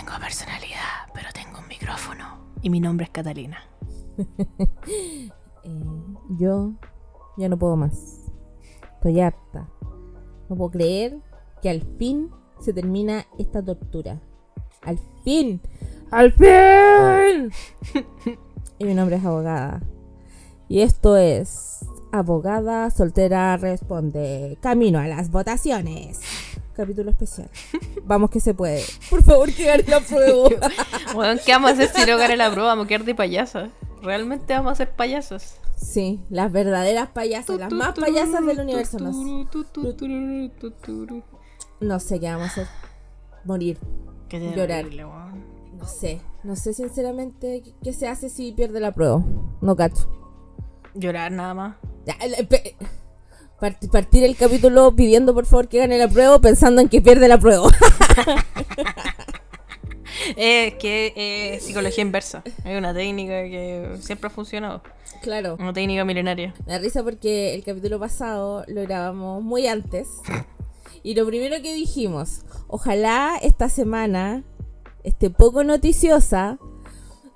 tengo personalidad, pero tengo un micrófono. Y mi nombre es Catalina. Eh, yo ya no puedo más. Estoy harta. No puedo creer que al fin se termina esta tortura. Al fin. ¡Al fin! y mi nombre es abogada. Y esto es Abogada Soltera Responde. Camino a las votaciones. Capítulo especial. Vamos que se puede. Por favor, que gane la prueba. Bueno, ¿qué vamos a hacer si no gane la prueba? Vamos a quedar de payasas. Realmente vamos a ser payasos. Sí, las verdaderas payasas, las más payasas del universo. No, no sé qué vamos a hacer. Morir. Llorar. terrible, weón. No sé. No sé sinceramente qué- se hace si pierde la prueba. No cacho. Llorar nada más. Ya, el- pe- part- Partir el capítulo pidiendo por favor que gane la prueba pensando en que pierde la prueba. Es que psicología inversa. Es una técnica que siempre ha funcionado. claro. Una técnica milenaria. Me da risa porque el capítulo pasado lo grabamos muy antes. Y lo primero que dijimos, ojalá esta semana esté poco noticiosa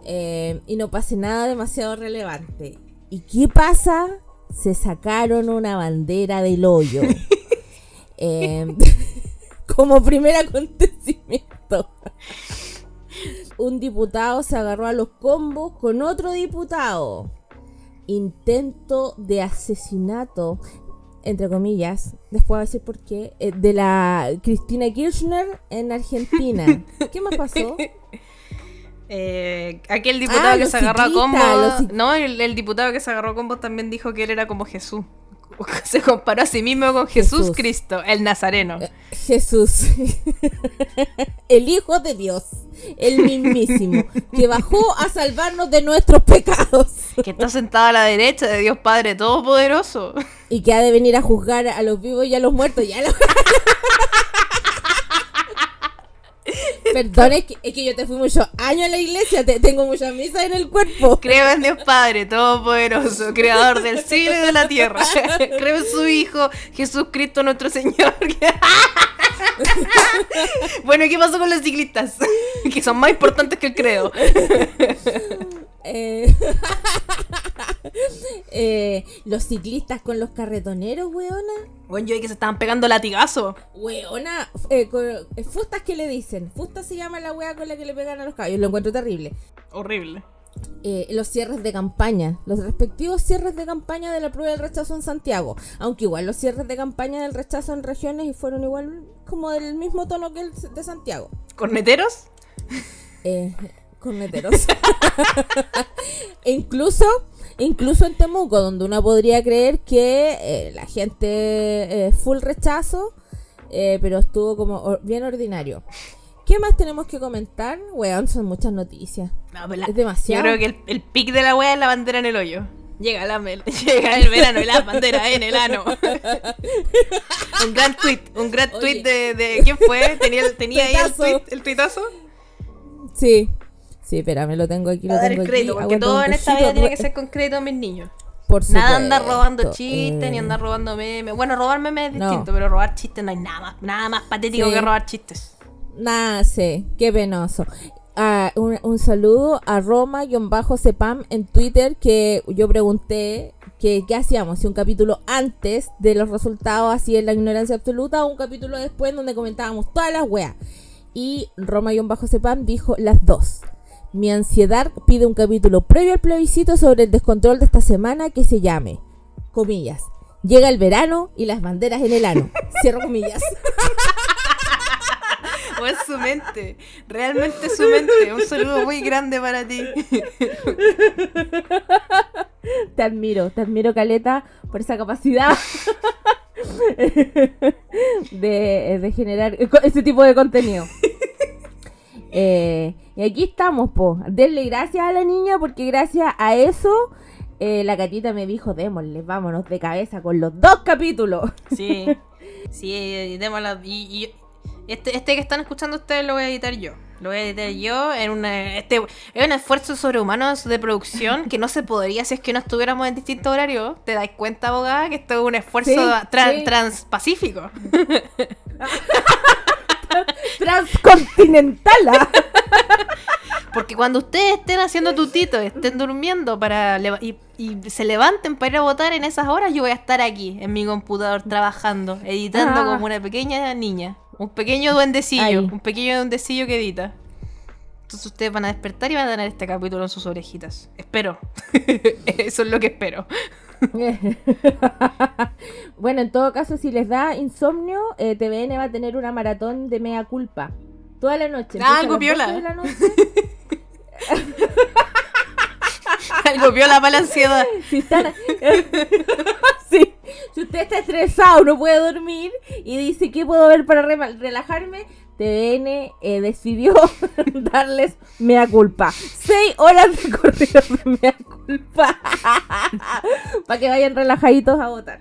eh, y no pase nada demasiado relevante. ¿Y qué pasa? Se sacaron una bandera del hoyo. Eh, como primer acontecimiento. Un diputado se agarró a los combos con otro diputado intento de asesinato, entre comillas, después voy a decir por qué, eh, de la Cristina Kirchner en Argentina. ¿Qué más pasó? Eh, aquel diputado Ah, que los se agarró a combos. los No, el, el diputado que se agarró a combos también dijo que él era como Jesús. Se comparó a sí mismo con Jesús, Jesús. Cristo, el nazareno. Eh, Jesús, el Hijo de Dios, el mismísimo, que bajó a salvarnos de nuestros pecados Que está sentado a la derecha de Dios Padre Todopoderoso. y que ha de venir a juzgar a los vivos y a los muertos. Ya lo... Perdón, es que, es que yo te fui muchos años a la iglesia, te, tengo muchas misas en el cuerpo. Creo en Dios Padre Todopoderoso, Creador del cielo y de la tierra. Creo en su Hijo, Jesucristo nuestro Señor. bueno, ¿y qué pasó con los ciclistas? que son más importantes que el credo. Eh, eh, los ciclistas con los carretoneros, weona. Bueno, yo vi que se estaban pegando latigazo. Weona, eh, con- eh, fustas que le dicen. Fustas se llama la wea con la que le pegan a los caballos. Lo encuentro terrible. Horrible. Eh, los cierres de campaña, los respectivos cierres de campaña de la prueba del rechazo en Santiago. Aunque igual los cierres de campaña del rechazo en regiones y fueron igual como del mismo tono que el de Santiago. ¿Corneteros? eh, corneteros. e incluso, incluso en Temuco, donde uno podría creer que eh, la gente eh, full rechazo, eh, pero estuvo como or- bien ordinario. ¿Qué más tenemos que comentar? Weón, son muchas noticias. No, pero la- Es demasiado. Yo creo que el, el pic de la wea es la bandera en el hoyo. Llega, la, llega el verano y la bandera en el ano. un gran tweet, un gran Oye. tweet de, de- ¿quién fue? Tenía, tenía ahí el, tweet, el tuitazo. Sí. Sí, espérame, lo tengo aquí, lo A dar tengo el crédito, aquí. porque todo en esta vida tiene que ser con crédito a mis niños. Por Nada andar supuesto, robando chistes, ni eh, andar robando memes. Bueno, robar memes es no. distinto, pero robar chistes no hay nada más, nada más patético Sí. que robar chistes. Nada, sí, qué penoso. Ah, un, un saludo a Roma-Cepam en Twitter que yo pregunté que qué hacíamos, si un capítulo antes de los resultados así en la ignorancia absoluta o un capítulo después donde comentábamos todas las weas. Y Roma-Cepam dijo las dos. Mi ansiedad pide un capítulo previo al plebiscito sobre el descontrol de esta semana que se llame, comillas, llega el verano y las banderas en el ano. Cierro comillas. O es su mente, realmente su mente. Un saludo muy grande para ti. Te admiro, te admiro, Caleta, por esa capacidad de, de generar ese tipo de contenido. Eh, y aquí estamos, po. Denle gracias a la niña porque gracias a eso eh, la gatita me dijo, démosle, vámonos de cabeza con los dos capítulos. Sí, sí, démosla. Y, y este, este que están escuchando ustedes lo voy a editar yo. Lo voy a editar yo en una, este, es un esfuerzo sobrehumano de producción que no se podría si es que no estuviéramos en distintos horarios. ¿Te das cuenta, abogada, que esto es un esfuerzo Sí, tra- sí. transpacífico? Transcontinental. Porque cuando ustedes estén haciendo tutito, estén durmiendo para y, y se levanten para ir a votar en esas horas, yo voy a estar aquí en mi computador trabajando, editando Ah. como una pequeña niña. Un pequeño duendecillo, un pequeño duendecillo que edita. Entonces ustedes van a despertar y van a tener este capítulo en sus orejitas. Espero. Eso es lo que espero. bueno, en todo caso, si les da insomnio, eh, TVN va a tener una maratón de mea culpa. Toda la noche. Ah, algo las piola. 12 de la noche. Algo viola para la ansiedad. Si están... Sí. Si usted está estresado, no puede dormir y dice, ¿qué puedo ver para relajarme? TVN eh, decidió darles mea culpa. Seis horas de corrido de mea culpa. para que vayan relajaditos a votar.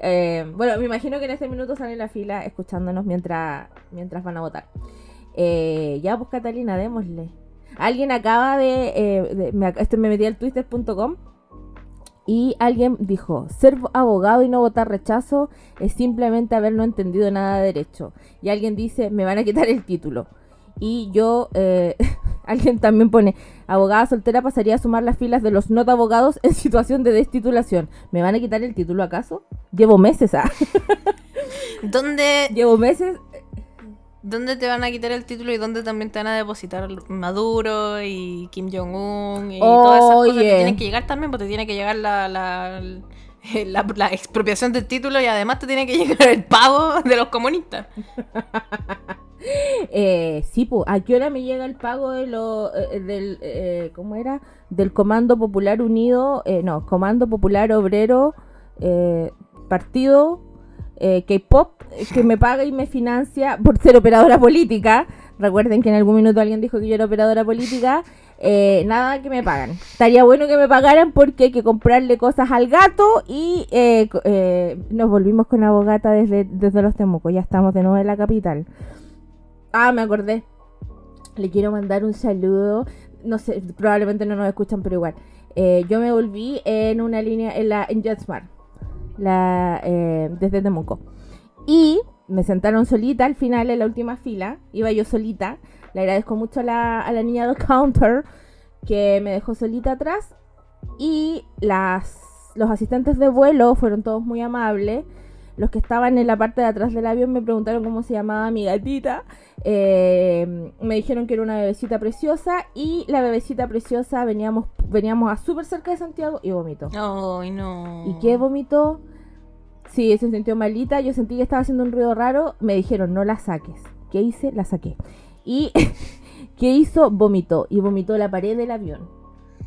Eh, bueno, me imagino que en este minuto sale la fila escuchándonos mientras, mientras van a votar. Eh, ya, pues Catalina, démosle. Alguien acaba de... de- me, esto me metí al twitter.com y alguien dijo, ser abogado y no votar rechazo es simplemente haber no entendido nada de derecho. Y alguien dice, me van a quitar el título. Y yo, eh, alguien también pone, abogada soltera pasaría a sumar las filas de los not abogados en situación de destitulación. ¿Me van a quitar el título acaso? Llevo meses, ah. ¿Dónde, Llevo meses. ¿Dónde te van a quitar el título y dónde también te van a depositar Maduro y Kim Jong-un y todas esas cosas que Oye. tienen que llegar también? Porque te tiene que llegar la, la, la- la expropiación del título y además te tiene que llegar el pago de los comunistas. Eh, sí, pues, ¿a qué hora me llega el pago de lo, eh, del, eh, ¿cómo era? Del Comando Popular Unido, eh, no, Comando Popular Obrero, eh, Partido eh, K-Pop, que me paga y me financia por ser operadora política. Recuerden que en algún minuto alguien dijo que yo era operadora política. Eh, nada que me pagan. Estaría bueno que me pagaran porque hay que comprarle cosas al gato y eh, nos volvimos con abogata desde, desde los Temucos. Ya estamos de nuevo en la capital. Ah, me acordé. Le quiero mandar un saludo. No sé, probablemente no nos escuchan, pero igual. Yo me volví en una línea en la en la, eh, desde Temuco. Y me sentaron solita al final en la última fila. Iba yo solita. Le agradezco mucho a la, a la niña del counter que me dejó solita atrás. Y las, los asistentes de vuelo fueron todos muy amables. Los que estaban en la parte de atrás del avión me preguntaron cómo se llamaba mi gatita. Eh, me dijeron que era una bebecita preciosa. Y la bebecita preciosa veníamos, veníamos a súper cerca de Santiago y vomitó. Ay, no. ¿Y qué vomitó? Sí, se sintió malita. Yo sentí que estaba haciendo un ruido raro. Me dijeron, no la saques. ¿Qué hice? La saqué. Y ¿qué hizo? Vomitó. Y vomitó la pared del avión.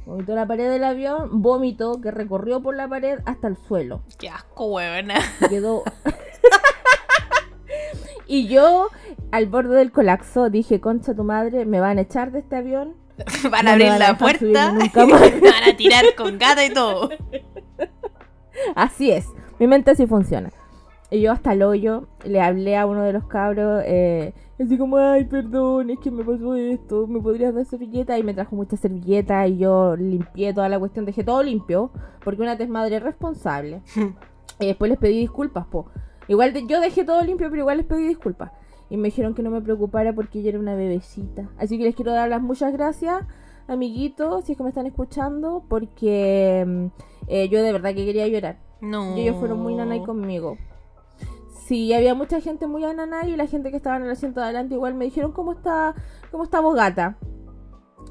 Vomitó la pared del avión, vomitó que recorrió por la pared hasta el suelo. Qué asco, huevona. Quedó. y yo, al borde del colapso, dije: Concha tu madre, me van a echar de este avión. Van a abrir van la puerta subirme y nunca más. me van a tirar con gata y todo. Así es, mi mente así funciona. Y yo hasta el hoyo le hablé a uno de los cabros, eh, así como, ay, perdón, es que me pasó esto, ¿me podrías dar servilleta? Y me trajo muchas servilletas y yo limpié toda la cuestión, dejé todo limpio, porque una desmadre es responsable. y después les pedí disculpas, po. Igual de- yo dejé todo limpio, pero igual les pedí disculpas. Y me dijeron que no me preocupara porque ella era una bebecita. Así que les quiero dar las muchas gracias, amiguitos, si es que me están escuchando, porque mm, eh, yo de verdad que quería llorar. No. Y ellos fueron muy nanay conmigo. Sí, había mucha gente muy nanay y la gente que estaba en el asiento de adelante igual me dijeron, ¿cómo está, cómo está Bogata?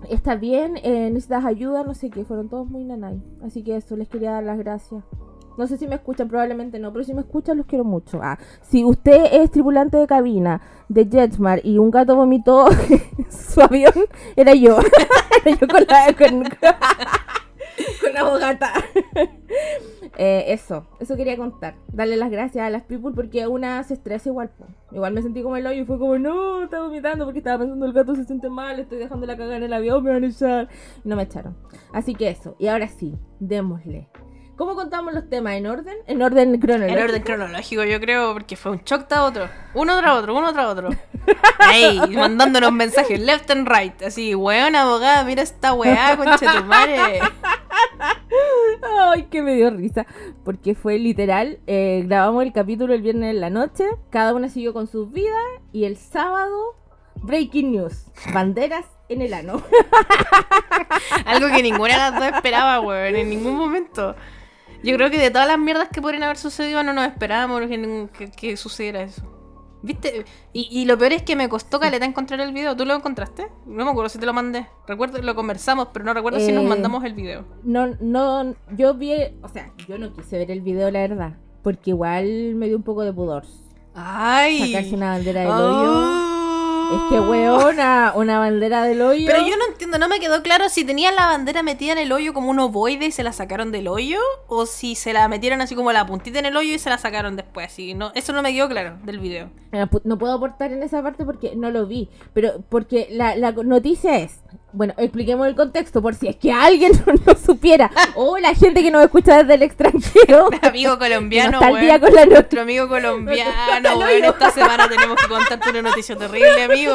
¿Está bien? Eh, ¿Necesitas ayuda? No sé qué, fueron todos muy nanay. Así que eso, les quería dar las gracias. No sé si me escuchan, probablemente no, pero si me escuchan los quiero mucho. Ah, si usted es tripulante de cabina de JetSmart y un gato vomitó su avión, era yo. era yo con la... Con, con la bogata. Eh, eso, eso quería contar. Darle las gracias a las people porque una se estresa igual. Igual me sentí como el hoyo y fue como, no, estaba vomitando porque estaba pensando el gato se siente mal, estoy dejando la cagada en el avión, me van a echar. No me echaron. Así que eso. Y ahora sí, démosle. ¿Cómo contamos los temas? ¿En orden? En orden cronológico. En orden cronológico, yo creo, porque fue un shock tras otro. Uno tras otro, uno tras otro. Ahí, mandándonos mensajes left and right. Así, weón, abogada, mira esta weá, concha tu madre. Ay, que me dio risa. Porque fue literal. eh, grabamos el capítulo el viernes en la noche. Cada una siguió con sus vidas. Y el sábado, breaking news. Banderas en el ano. Algo que ninguna de las dos esperaba, weón, en ningún momento. Yo creo que de todas las mierdas que podrían haber sucedido no nos esperábamos que, que, que sucediera eso. ¿Viste? Y, y, lo peor es que me costó caleta encontrar el video. ¿Tú lo encontraste? No me acuerdo si te lo mandé. Recuerdo lo conversamos, pero no recuerdo si nos Eh, mandamos el video. No, no, yo vi, o sea, yo no quise ver el video, la verdad, porque igual me dio un poco de pudor. ¡Ay! Sacarse una bandera del hoyo. Es que, weona, una bandera del hoyo. Pero yo no entiendo, no me quedó claro si tenían la bandera metida en el hoyo como un ovoide y se la sacaron del hoyo, o si se la metieron así como la puntita en el hoyo y se la sacaron después. Así, no, eso no me quedó claro del video. No puedo aportar en esa parte porque no lo vi. Pero porque la, la noticia es. Bueno, expliquemos el contexto por si es que alguien no, no supiera. O la gente que nos escucha desde el extranjero. Amigo colombiano, No día con la. Nuestro amigo colombiano, amigo. Esta semana tenemos que contarte una noticia terrible, amigo.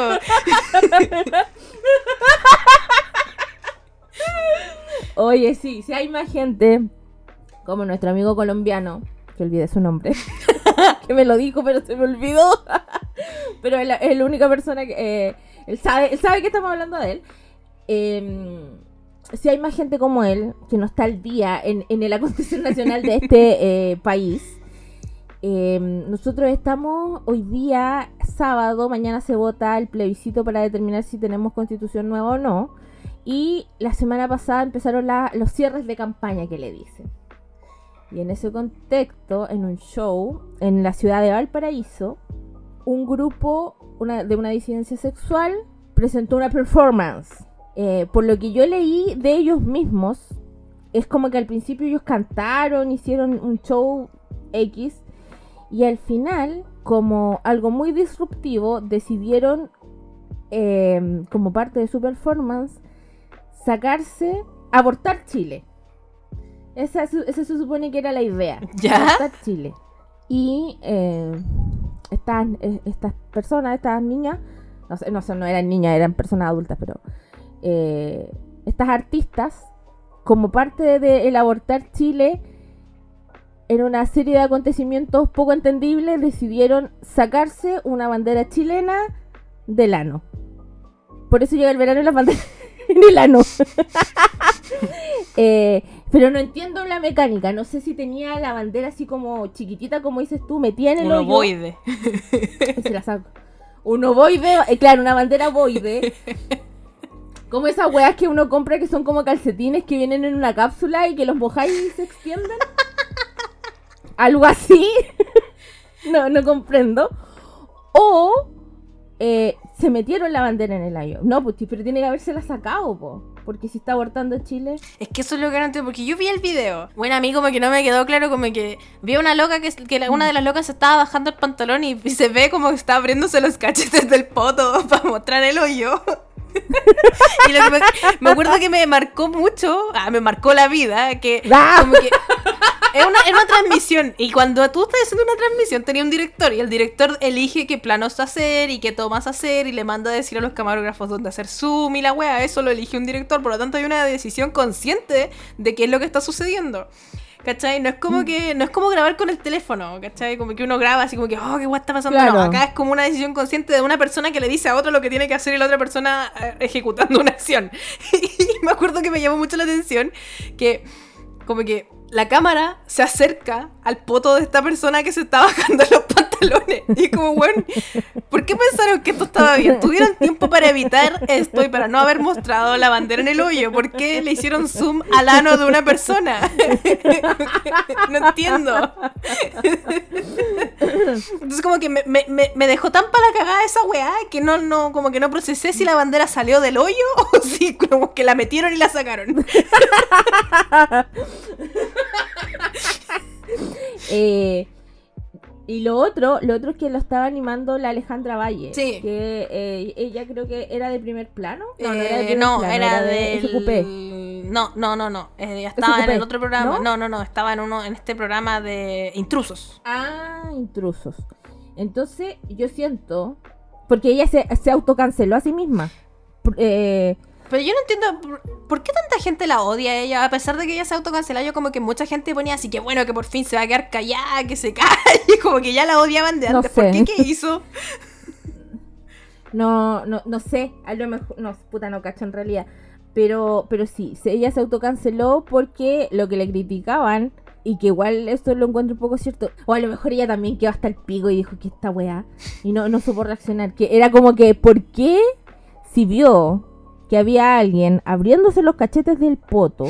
Oye, sí, si hay más gente como nuestro amigo colombiano, que olvidé su nombre, que me lo dijo pero se me olvidó, pero es la, es la única persona que eh, él sabe, él sabe que estamos hablando de él. Eh, si hay más gente como él que no está al día en, en el acontecer nacional de este eh, país, eh, nosotros estamos hoy día sábado, mañana se vota el plebiscito para determinar si tenemos constitución nueva o no. Y la semana pasada empezaron la- los cierres de campaña que le dicen. Y en ese contexto, en un show en la ciudad de Valparaíso, un grupo una- de una disidencia sexual presentó una performance. Eh, por lo que yo leí de ellos mismos, es como que al principio ellos cantaron, hicieron un show X, y al final, como algo muy disruptivo, decidieron, eh, como parte de su performance, sacarse, abortar Chile. Esa, se supone que era la idea. ¿Ya? Abortar Chile. Y eh, estas, estas personas, estas niñas, no sé, no, sé, no eran niñas, eran personas adultas, pero eh, estas artistas, como parte de el abortar Chile, en una serie de acontecimientos poco entendibles, decidieron sacarse una bandera chilena del ano. Por eso llega el verano y las banderas en el ano. Eh, pero no entiendo la mecánica. No sé si tenía la bandera así como chiquitita, como dices tú, metida en el Un hoyo. ovoide. Se la saco. Un ovoide, eh, claro, una bandera ovoide. Como esas weas que uno compra que son como calcetines que vienen en una cápsula y que los mojáis y se extienden. Algo así. no, no comprendo. O eh, se metieron la bandera en el avión. No, pues pero tiene que habérsela sacado, po. Porque si está abortando Chile. Es que eso es lo que no entiendo, porque yo vi el video. Bueno, a mí como que no me quedó claro, como que vi a una loca que, que la- una de las locas se estaba bajando el pantalón y, y se ve como que está abriéndose los cachetes del poto para mostrar el hoyo. y lo que me, me acuerdo que me marcó mucho, ah, me marcó la vida, que ¡Ah! como que es una, es una transmisión y cuando tú estás haciendo una transmisión tenía un director y el director elige qué planos hacer y qué tomas hacer y le manda a decir a los camarógrafos dónde hacer zoom y la wea, eso lo elige un director, por lo tanto hay una decisión consciente de qué es lo que está sucediendo. ¿Cachai? No es como que no es como grabar con el teléfono, ¿cachai? Como que uno graba así como que, oh, qué guay está pasando. Claro. No, acá es como una decisión consciente de una persona que le dice a otro lo que tiene que hacer y la otra persona eh, ejecutando una acción. Y me acuerdo que me llamó mucho la atención que como que la cámara se acerca al poto de esta persona que se está bajando los pantalones. Y como, bueno, ¿por qué pensaron que esto estaba bien? Tuvieron tiempo para evitar esto y para no haber mostrado la bandera en el hoyo. ¿Por qué le hicieron zoom al ano de una persona? no entiendo. Entonces como que me- me- me dejó tan para la cagada esa weá que no, no, como que no procesé si la bandera salió del hoyo o si como que la metieron y la sacaron. Eh, y lo otro, lo otro es que lo estaba animando la Alejandra Valle. Sí. Que eh, ella creo que era de primer plano. No, no Eh, era de primer no, plano, era, de del- SQP. No, no, no, no. Eh, estaba en el otro programa. ¿no? ¿no? no, no, Estaba en uno, en este programa de intrusos. Ah, intrusos. Entonces, yo siento. Porque ella se, se autocanceló a sí misma. Eh, Pero yo no entiendo por, por qué tanta gente la odia a ella, a pesar de que ella se autocanceló, yo como que mucha gente ponía así que bueno, que por fin se va a quedar callada, que se calle, como que ya la odiaban de No antes. ¿Por qué? ¿Qué hizo? No, no, no sé, a lo mejor, no, puta, no cacho en realidad. Pero, pero sí, ella se autocanceló porque lo que le criticaban, y que igual esto lo encuentro un poco cierto, o a lo mejor ella también quedó hasta el pico y dijo que esta weá, y no, no supo reaccionar, que era como que, ¿por qué si vio que había alguien abriéndose los cachetes del poto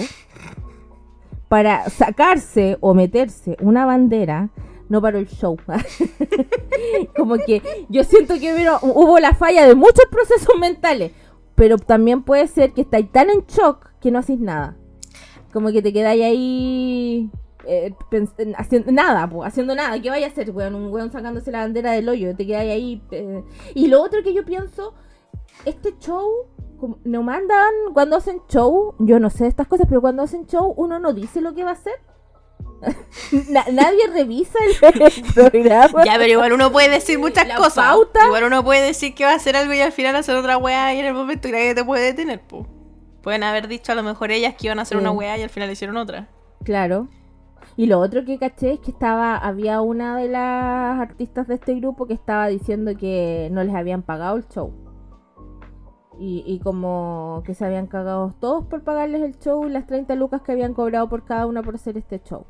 para sacarse o meterse una bandera, no paró el show. como que yo siento que hubo la falla de muchos procesos mentales, pero también puede ser que estáis tan en shock que no hacéis nada. Como que te quedáis ahí eh, haciendo nada, haciendo nada. ¿Qué vaya a hacer, weón? Un weón sacándose la bandera del hoyo, te quedáis ahí. Eh. Y lo otro que yo pienso, este show no mandan cuando hacen show, yo no sé estas cosas, pero cuando hacen show uno no dice lo que va a hacer. nadie revisa el, programa. Ya, pero igual uno puede decir muchas cosas. Igual uno puede decir que va a hacer algo y al final hacer otra weá y en el momento que te puede detener, Pueden haber dicho a lo mejor ellas que iban a hacer una weá y al final hicieron otra. Claro. Y lo otro que caché es que estaba, había una de las artistas de este grupo que estaba diciendo que no les habían pagado el show. Y, como que se habían cagado todos por pagarles el show y las 30 lucas que habían cobrado por cada una por hacer este show.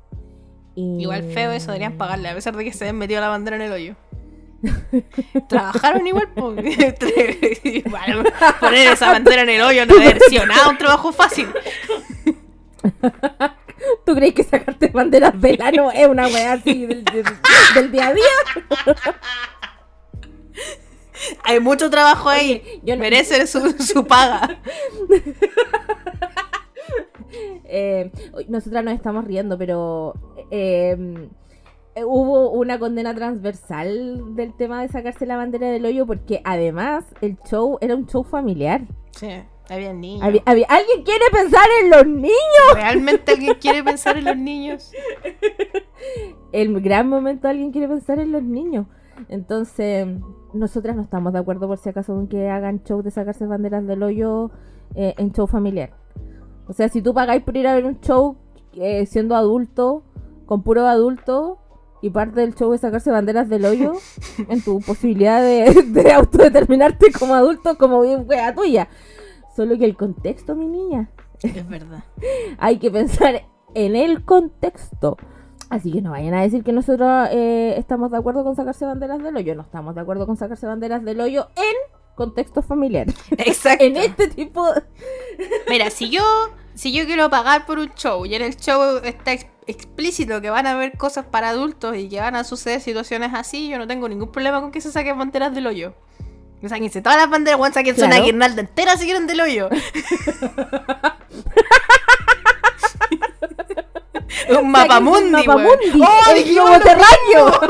Igual feo eso, deberían pagarle, a pesar de que se habían metido la bandera en el hoyo. Trabajaron igual, poner esa bandera en el hoyo no haber sido nada un trabajo fácil. ¿Tú crees que sacarte banderas velano es una weá así del, del día a día? Hay mucho trabajo ahí. Merece su, paga. eh, nosotras nos estamos riendo, pero em, hubo una condena transversal del tema de sacarse la bandera del hoyo porque además el show era un show familiar. Sí. Había niños. ¿Alguien quiere pensar en los niños? ¿Realmente alguien quiere pensar en los niños? El gran momento alguien quiere pensar en los niños. Entonces, nosotras no estamos de acuerdo por si acaso con que hagan show de sacarse banderas del hoyo eh, en show familiar. O sea, si tú pagáis por ir a ver un show eh, siendo adulto, con puro adulto, y parte del show es sacarse banderas del hoyo, en tu posibilidad de, autodeterminarte como adulto, como bien wea tuya. Solo que el contexto, mi niña. Es verdad. Hay que pensar en el contexto. Así que no vayan a decir que nosotros eh, estamos de acuerdo con sacarse banderas del hoyo. No estamos de acuerdo con sacarse banderas del hoyo en contexto familiar. Exacto. en este tipo. Mira, si yo, si yo quiero pagar por un show y en el show está explícito que van a haber cosas para adultos y que van a suceder situaciones así, yo no tengo ningún problema con que se saquen banderas del hoyo. Sáquense todas las banderas, bueno, sáquense una guirnalda entera si quieren del hoyo. un mapamundi, un mapamundi. ¡Oh, el globo terráqueo!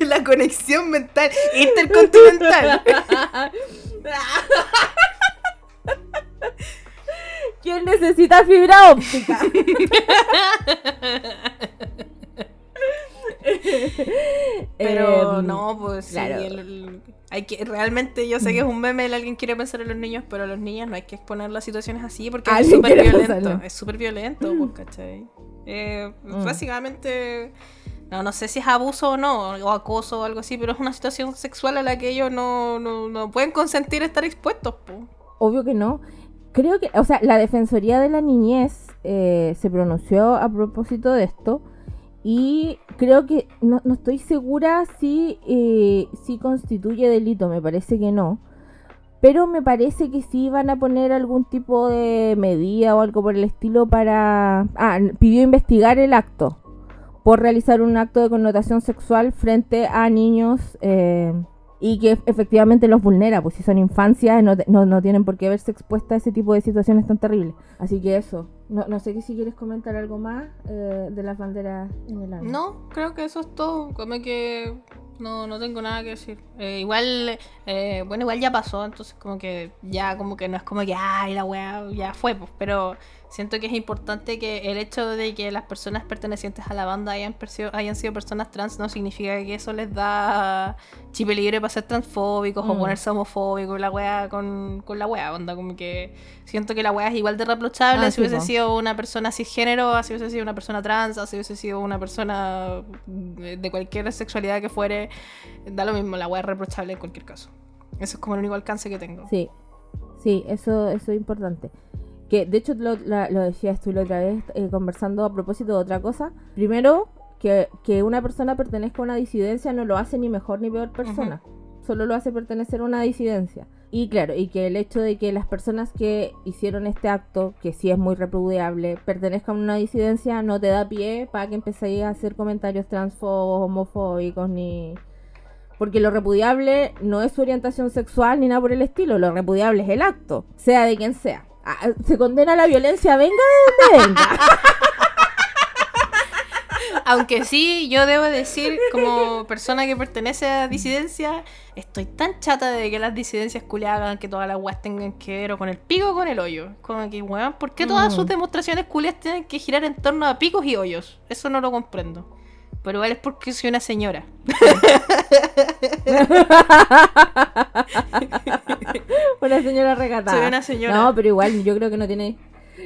La conexión mental intercontinental. ¿Quién necesita fibra óptica? Pero em, no, pues sí, hay que, realmente yo sé que es un meme, el alguien quiere pensar en los niños, pero a los niños no hay que exponer las situaciones así porque es súper violento. Es súper violento, pues, ¿cachai? Eh, mm. Básicamente, no, no sé si es abuso o no, o acoso o algo así, pero es una situación sexual a la que ellos no, no, pueden consentir estar expuestos. Pues. Obvio que no. Creo que, o sea, la Defensoría de la Niñez eh, se pronunció a propósito de esto y creo que no, estoy segura si, eh, si constituye delito, me parece que no. Pero me parece que sí van a poner algún tipo de medida o algo por el estilo para... Ah, pidió investigar el acto por realizar un acto de connotación sexual frente a niños eh, y que efectivamente los vulnera, pues si son infancias no, no, tienen por qué verse expuestas a ese tipo de situaciones tan terribles. Así que eso, no, no sé si quieres comentar algo más eh, de las banderas en el año. No, creo que eso es todo, como que no, no tengo nada que decir. Eh, igual, eh, bueno, igual ya pasó, entonces como que ya como que no es como que, ay, la weá ya fue, pues, pero Siento que es importante que el hecho de que las personas pertenecientes a la banda hayan, hayan sido personas trans no significa que eso les da chip libre para ser transfóbicos o Mm. ponerse homofóbicos la wea con, con la wea. Onda, como que siento que la wea es igual de reprochable Ah, si sí, hubiese sido una persona cisgénero, si hubiese sido una persona trans, si hubiese sido una persona de cualquier sexualidad que fuere. Da lo mismo, la wea es reprochable en cualquier caso. Eso es como el único alcance que tengo. Sí, sí, eso, eso es importante. Que de hecho lo, la- lo decías tú la otra vez eh, conversando a propósito de otra cosa. Primero, que, que una persona pertenezca a una disidencia no lo hace ni mejor ni peor persona. Solo lo hace pertenecer a una disidencia. Y claro, y que el hecho de que las personas que hicieron este acto, que sí es muy repudiable, pertenezcan a una disidencia, no te da pie para que empecéis a hacer comentarios transfobos, homofóbicos, ni... Porque lo repudiable no es su orientación sexual ni nada por el estilo, lo repudiable es el acto, sea de quien sea. Ah, Se condena la violencia, venga de donde venga. Aunque sí, yo debo decir, como persona que pertenece a disidencia, estoy tan chata de que las disidencias culiadas hagan que todas las weas tengan que ver o con el pico o con el hoyo. Como que, weón, ¿por qué todas Mm. sus demostraciones culiadas tienen que girar en torno a picos y hoyos? Eso no lo comprendo. Pero igual es porque soy una señora. Una señora recatada. Soy una señora. No, pero igual yo creo que no tiene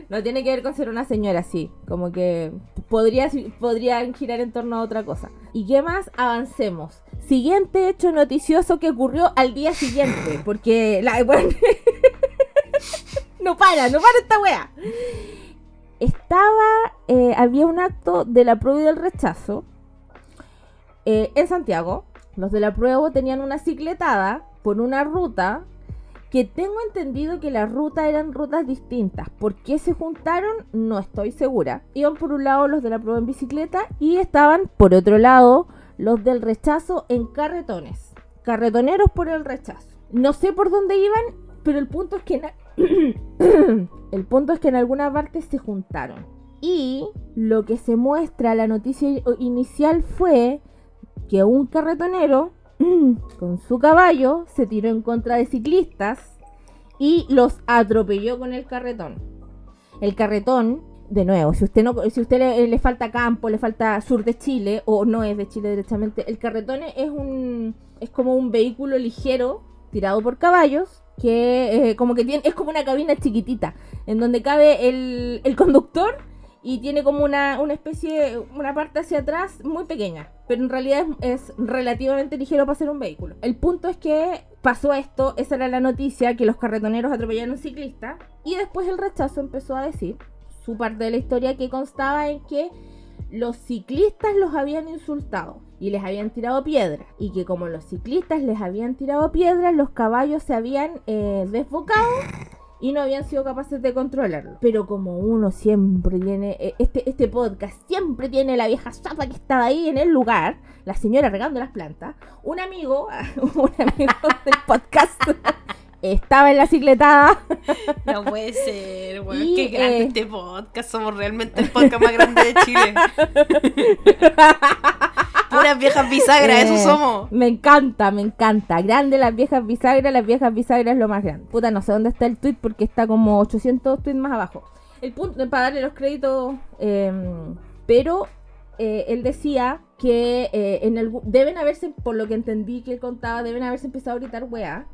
no tiene que ver con ser una señora así, como que podría podrían girar en torno a otra cosa. ¿Y qué más? Avancemos. Siguiente hecho noticioso que ocurrió al día siguiente, porque la bueno, no para, no para esta wea. Estaba eh, había un acto de la prueba y del rechazo eh, en Santiago. Los de la prueba tenían una cicletada por una ruta que tengo entendido que las rutas eran rutas distintas. ¿Por qué se juntaron? No estoy segura. Iban por un lado los de la prueba en bicicleta y estaban por otro lado los del rechazo en carretones. Carretoneros por el rechazo. No sé por dónde iban, pero el punto es que el punto es que en alguna parte se juntaron. Y lo que se muestra la noticia inicial fue que un carretonero con su caballo se tiró en contra de ciclistas y los atropelló con el carretón. El carretón, de nuevo, si usted no, si usted le, falta campo, le falta sur de Chile o no es de Chile directamente, el carretón es un es como un vehículo ligero tirado por caballos que eh, como que tiene es como una cabina chiquitita en donde cabe el, el conductor y tiene como una, una especie, una parte hacia atrás muy pequeña, pero en realidad es, es relativamente ligero para ser un vehículo. El punto es que pasó esto, esa era la noticia, que los carretoneros atropellaron a un ciclista, y después el rechazo empezó a decir su parte de la historia que constaba en que los ciclistas los habían insultado y les habían tirado piedra, y que como los ciclistas les habían tirado piedra, los caballos se habían eh, desbocado y no habían sido capaces de controlarlo. Pero como uno siempre tiene, eh, este, este podcast siempre tiene la vieja zapa que estaba ahí en el lugar, la señora regando las plantas, un amigo, un amigo del podcast estaba en la cicletada No puede ser, weón. Qué grande eh, este podcast. Somos realmente el podcast más grande de Chile. Puras viejas bisagras, eso Eh, somos. Me encanta, me encanta. Grande las viejas bisagras, las viejas bisagras es lo más grande. Puta, no sé dónde está el tweet porque está como 800 tweets más abajo. El punto, para darle los créditos, eh, pero eh, él decía que eh, en algún- deben haberse, por lo que entendí que él contaba, deben haberse empezado a gritar weá.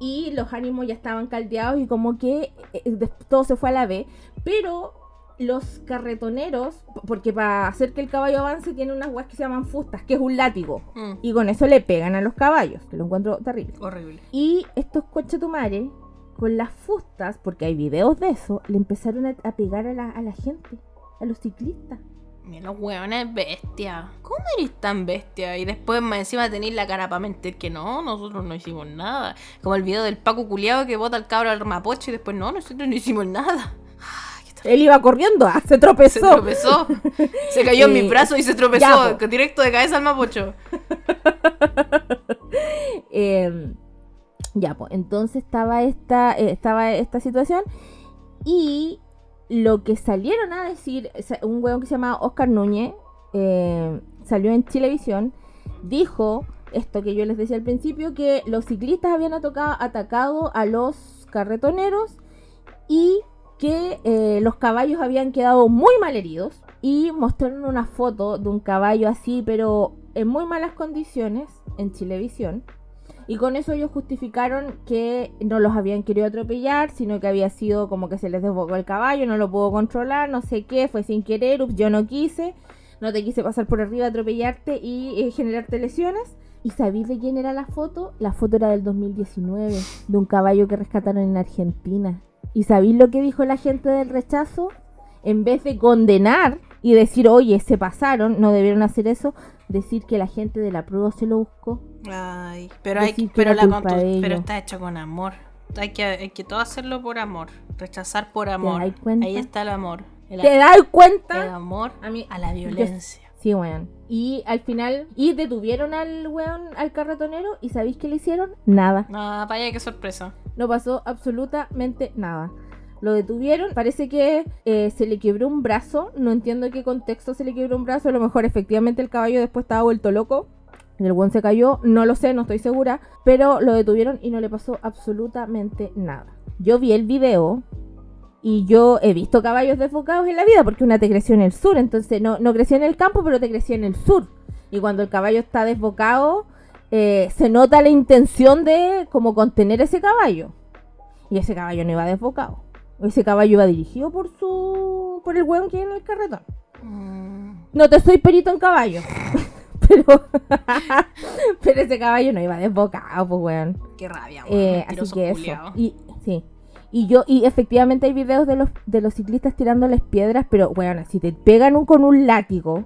Y los ánimos ya estaban caldeados y como que eh, todo se fue a la B. Pero los carretoneros, porque para hacer que el caballo avance tiene unas weas que se llaman fustas, que es un látigo. Mm, Y con eso le pegan a los caballos, que lo encuentro terrible. horrible. Y estos conchetumares, con las fustas, porque hay videos de eso, le empezaron a, a pegar a la, a la gente, a los ciclistas. Mira, los hueones bestia. ¿Cómo eres tan bestia? Y después más encima tenéis la cara para mentir que no, nosotros no hicimos nada. Como el video del Paco culiado que bota al cabro al mapocho y después no, nosotros no hicimos nada. Él iba corriendo, ah, se Se tropezó. tropezó. Se cayó en Eh, mis brazos y se tropezó. ya, directo de cabeza al mapocho. Eh, ya, pues, entonces estaba esta, eh, estaba esta situación y lo que salieron a decir, un hueón que se llama Oscar Núñez, eh, salió en Chilevisión, dijo esto que yo les decía al principio, que los ciclistas habían atacado a los carretoneros y que eh, los caballos habían quedado muy mal heridos y mostraron una foto de un caballo así, pero en muy malas condiciones, en Chilevisión. Y con eso ellos justificaron que no los habían querido atropellar, sino que había sido como que se les desbocó el caballo, no lo pudo controlar, no sé qué, fue sin querer, ups, yo no quise, no te quise pasar por arriba, atropellarte y eh, generarte lesiones. ¿Y sabéis de quién era la foto? La foto era del 2019, de un caballo que rescataron en Argentina. ¿Y sabéis lo que dijo la gente del rechazo? En vez de condenar y decir, oye, se pasaron, no debieron hacer eso, decir que la gente de la prueba se lo buscó. Ay, pero, hay, pero, la pero está hecho con amor. Hay que, hay que todo hacerlo por amor. Rechazar por amor. cuenta? Ahí está el amor. El, ¿Te das el cuenta? amor A mí- a la violencia. Sí, weón. Y al final, y detuvieron al weón, al carretonero, y ¿sabéis qué le hicieron? Nada. No, vaya, qué sorpresa. No pasó absolutamente nada. Lo detuvieron, parece que eh, se le quebró un brazo, no entiendo en qué contexto se le quebró un brazo, a lo mejor efectivamente el caballo después estaba vuelto loco. El buen se cayó, no lo sé, no estoy segura, pero lo detuvieron y no le pasó absolutamente nada. Yo vi el video y yo he visto caballos desbocados en la vida porque una te creció en el sur, entonces no, no creció en el campo, pero te creció en el sur. Y cuando el caballo está desbocado, eh, se nota la intención de como contener ese caballo. Y ese caballo no iba desbocado. Ese caballo iba dirigido por su. por el weón que hay en el carretón. Mm, No te soy perito en caballo. pero. pero ese caballo no iba desbocado, pues weón. qué rabia, weón. Eh, así que eso. Y, sí. Y yo, y efectivamente hay videos de los, de los ciclistas tirándoles piedras, pero weón, si te pegan un, con un látigo,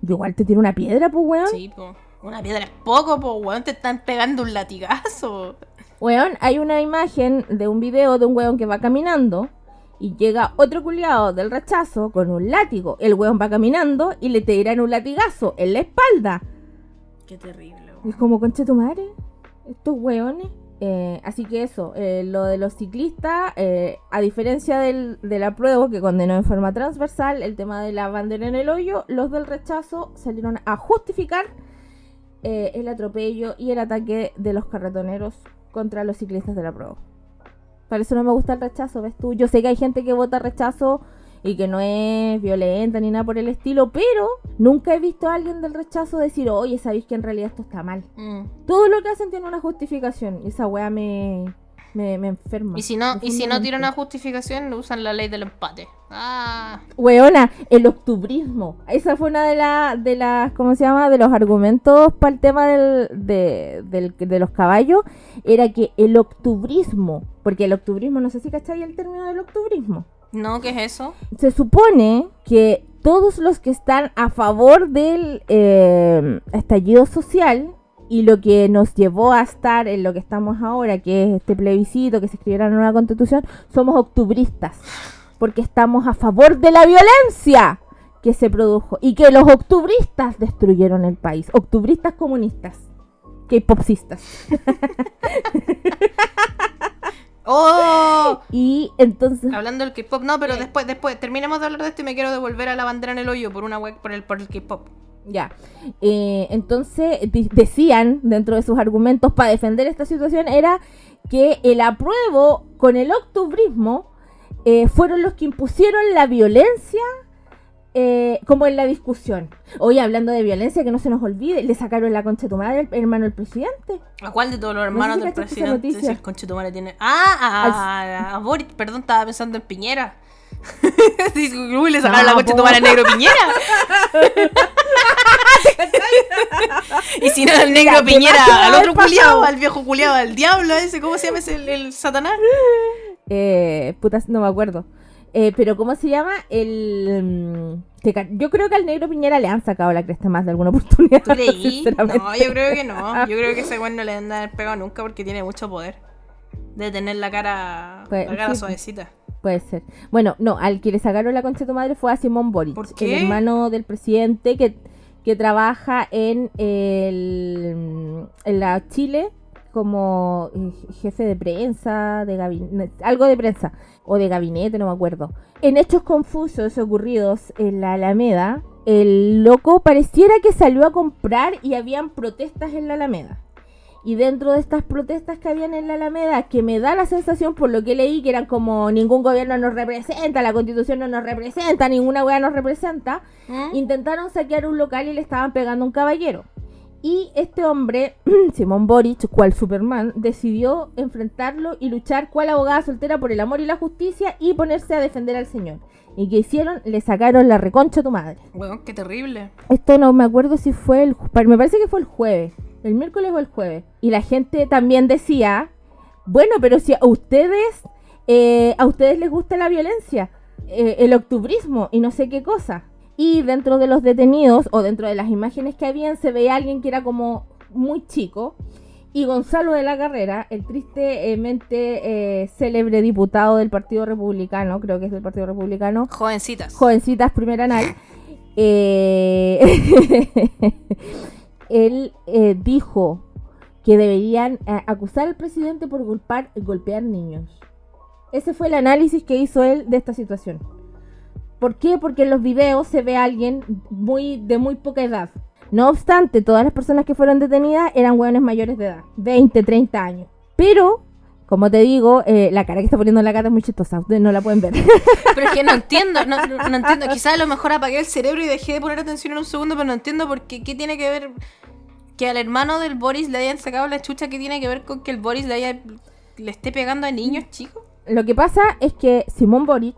yo igual te tiro una piedra, pues weón. Sí, po. Una piedra es poco, po, weón. Te están pegando un latigazo. Weón, hay una imagen de un video de un weón que va caminando y llega otro culiado del rechazo con un látigo. El weón va caminando y le tiran un latigazo en la espalda. Qué terrible, weón. es como, concha tu madre, estos weones. Eh, así que eso, eh, lo de los ciclistas, eh, a diferencia del, de la prueba que condenó en forma transversal el tema de la bandera en el hoyo, los del rechazo salieron a justificar el atropello y el ataque de los carretoneros contra los ciclistas de la prueba. Por eso no me gusta el rechazo, ¿ves tú? Yo sé que hay gente que vota rechazo y que no es violenta ni nada por el estilo, pero nunca he visto a alguien del rechazo decir, oye, sabéis que en realidad esto está mal. Mm. Todo lo que hacen tiene una justificación y esa weá me, me, me enferma. Y si no, y si no tiran una justificación, usan la ley del empate. Ah, Weona, el octubrismo. Esa fue una de las, de las, ¿cómo se llama? De los argumentos para el tema del, de, del- de los caballos. Era que el octubrismo, porque el octubrismo, no sé si cacháis el término del octubrismo. No, ¿qué es eso? Se supone que todos los que están a favor del eh, estallido social y lo que nos llevó a estar en lo que estamos ahora, que es este plebiscito, que se escribiera una nueva constitución, somos octubristas. Porque estamos a favor de la violencia que se produjo y que los octubristas destruyeron el país. Octubristas comunistas. K-popsistas. ¡Oh! Y entonces... Hablando del K-pop, no, pero después, después, terminemos de hablar de esto y me quiero devolver a la bandera en el hoyo por una web por el, por el K-pop. Ya. Eh, entonces decían dentro de sus argumentos para defender esta situación era que el apruebo con el octubrismo eh, fueron los que impusieron la violencia eh, como en la discusión. Hoy hablando de violencia, que no se nos olvide, le sacaron la concha de tu madre al hermano del presidente. ¿A cuál de todos los hermanos si del presidente? Si el conchetumare tiene. ¡Ah! A, a- a Boris, perdón, estaba pensando en Piñera. Uy, le sacaron No, la conchetumare al negro Piñera. y si no al negro Ya, ¿qué más te Piñera, a al otro culiao, pasado? al viejo culiao, al diablo ese, ¿cómo se llama ese? El, el Satanás. Eh, putas, no me acuerdo. Eh, pero ¿cómo se llama? El... mm, yo creo que al negro Piñera le han sacado la cresta más de alguna oportunidad. ¿Tú. No, yo creo que no. Yo creo que ese güey no le han haber pegado nunca porque tiene mucho poder. De tener la cara, Pues, la cara sí. suavecita. Puede ser. Bueno, no, al que le sacaron la concha de tu madre fue a Simón Boric, ¿Por qué? el hermano del presidente que, que trabaja en, el, en la Chile como eh, jefe de prensa, de gabinete, algo de prensa, o de gabinete, no me acuerdo. En hechos confusos ocurridos en la Alameda, el loco pareciera que salió a comprar y habían protestas en la Alameda. Y dentro de estas protestas que habían en la Alameda, que me da la sensación, por lo que leí, que eran como ningún gobierno nos representa, la constitución no nos representa, ninguna weá nos representa, ¿Mm? intentaron saquear un local y le estaban pegando a un caballero. Y este hombre, Simón Boric, cual Superman, decidió enfrentarlo y luchar cual abogada soltera por el amor y la justicia y ponerse a defender al señor. ¿Y qué hicieron? Le sacaron la reconcha a tu madre. Weón, qué terrible. Esto no me acuerdo si fue el... Me parece que fue el jueves. El miércoles o el jueves. Y la gente también decía, bueno, pero si a ustedes, eh, a ustedes les gusta la violencia, eh, el octubrismo y no sé qué cosa. Y dentro de los detenidos o dentro de las imágenes que habían se veía alguien que era como muy chico. Y Gonzalo de la Carrera, el tristemente eh, célebre diputado del Partido Republicano, creo que es del Partido Republicano, Jovencitas. jovencitas primer anal, eh, él eh, dijo que deberían eh, acusar al presidente por golpear, golpear niños. Ese fue el análisis que hizo él de esta situación. ¿Por qué? Porque en los videos se ve a alguien muy, de muy poca edad. No obstante, todas las personas que fueron detenidas eran hueones mayores de edad, 20, 30 años. Pero, como te digo, eh, la cara que está poniendo la gata es muy chistosa, ustedes no la pueden ver. Pero es que no entiendo, no, no- no entiendo. Quizás a lo mejor apagué el cerebro y dejé de poner atención en un segundo, pero no entiendo por qué, qué tiene que ver que al hermano del Boris le hayan sacado la chucha, que tiene que ver con que el Boris le haya le esté pegando a niños chicos. Lo que pasa es que Simón Boric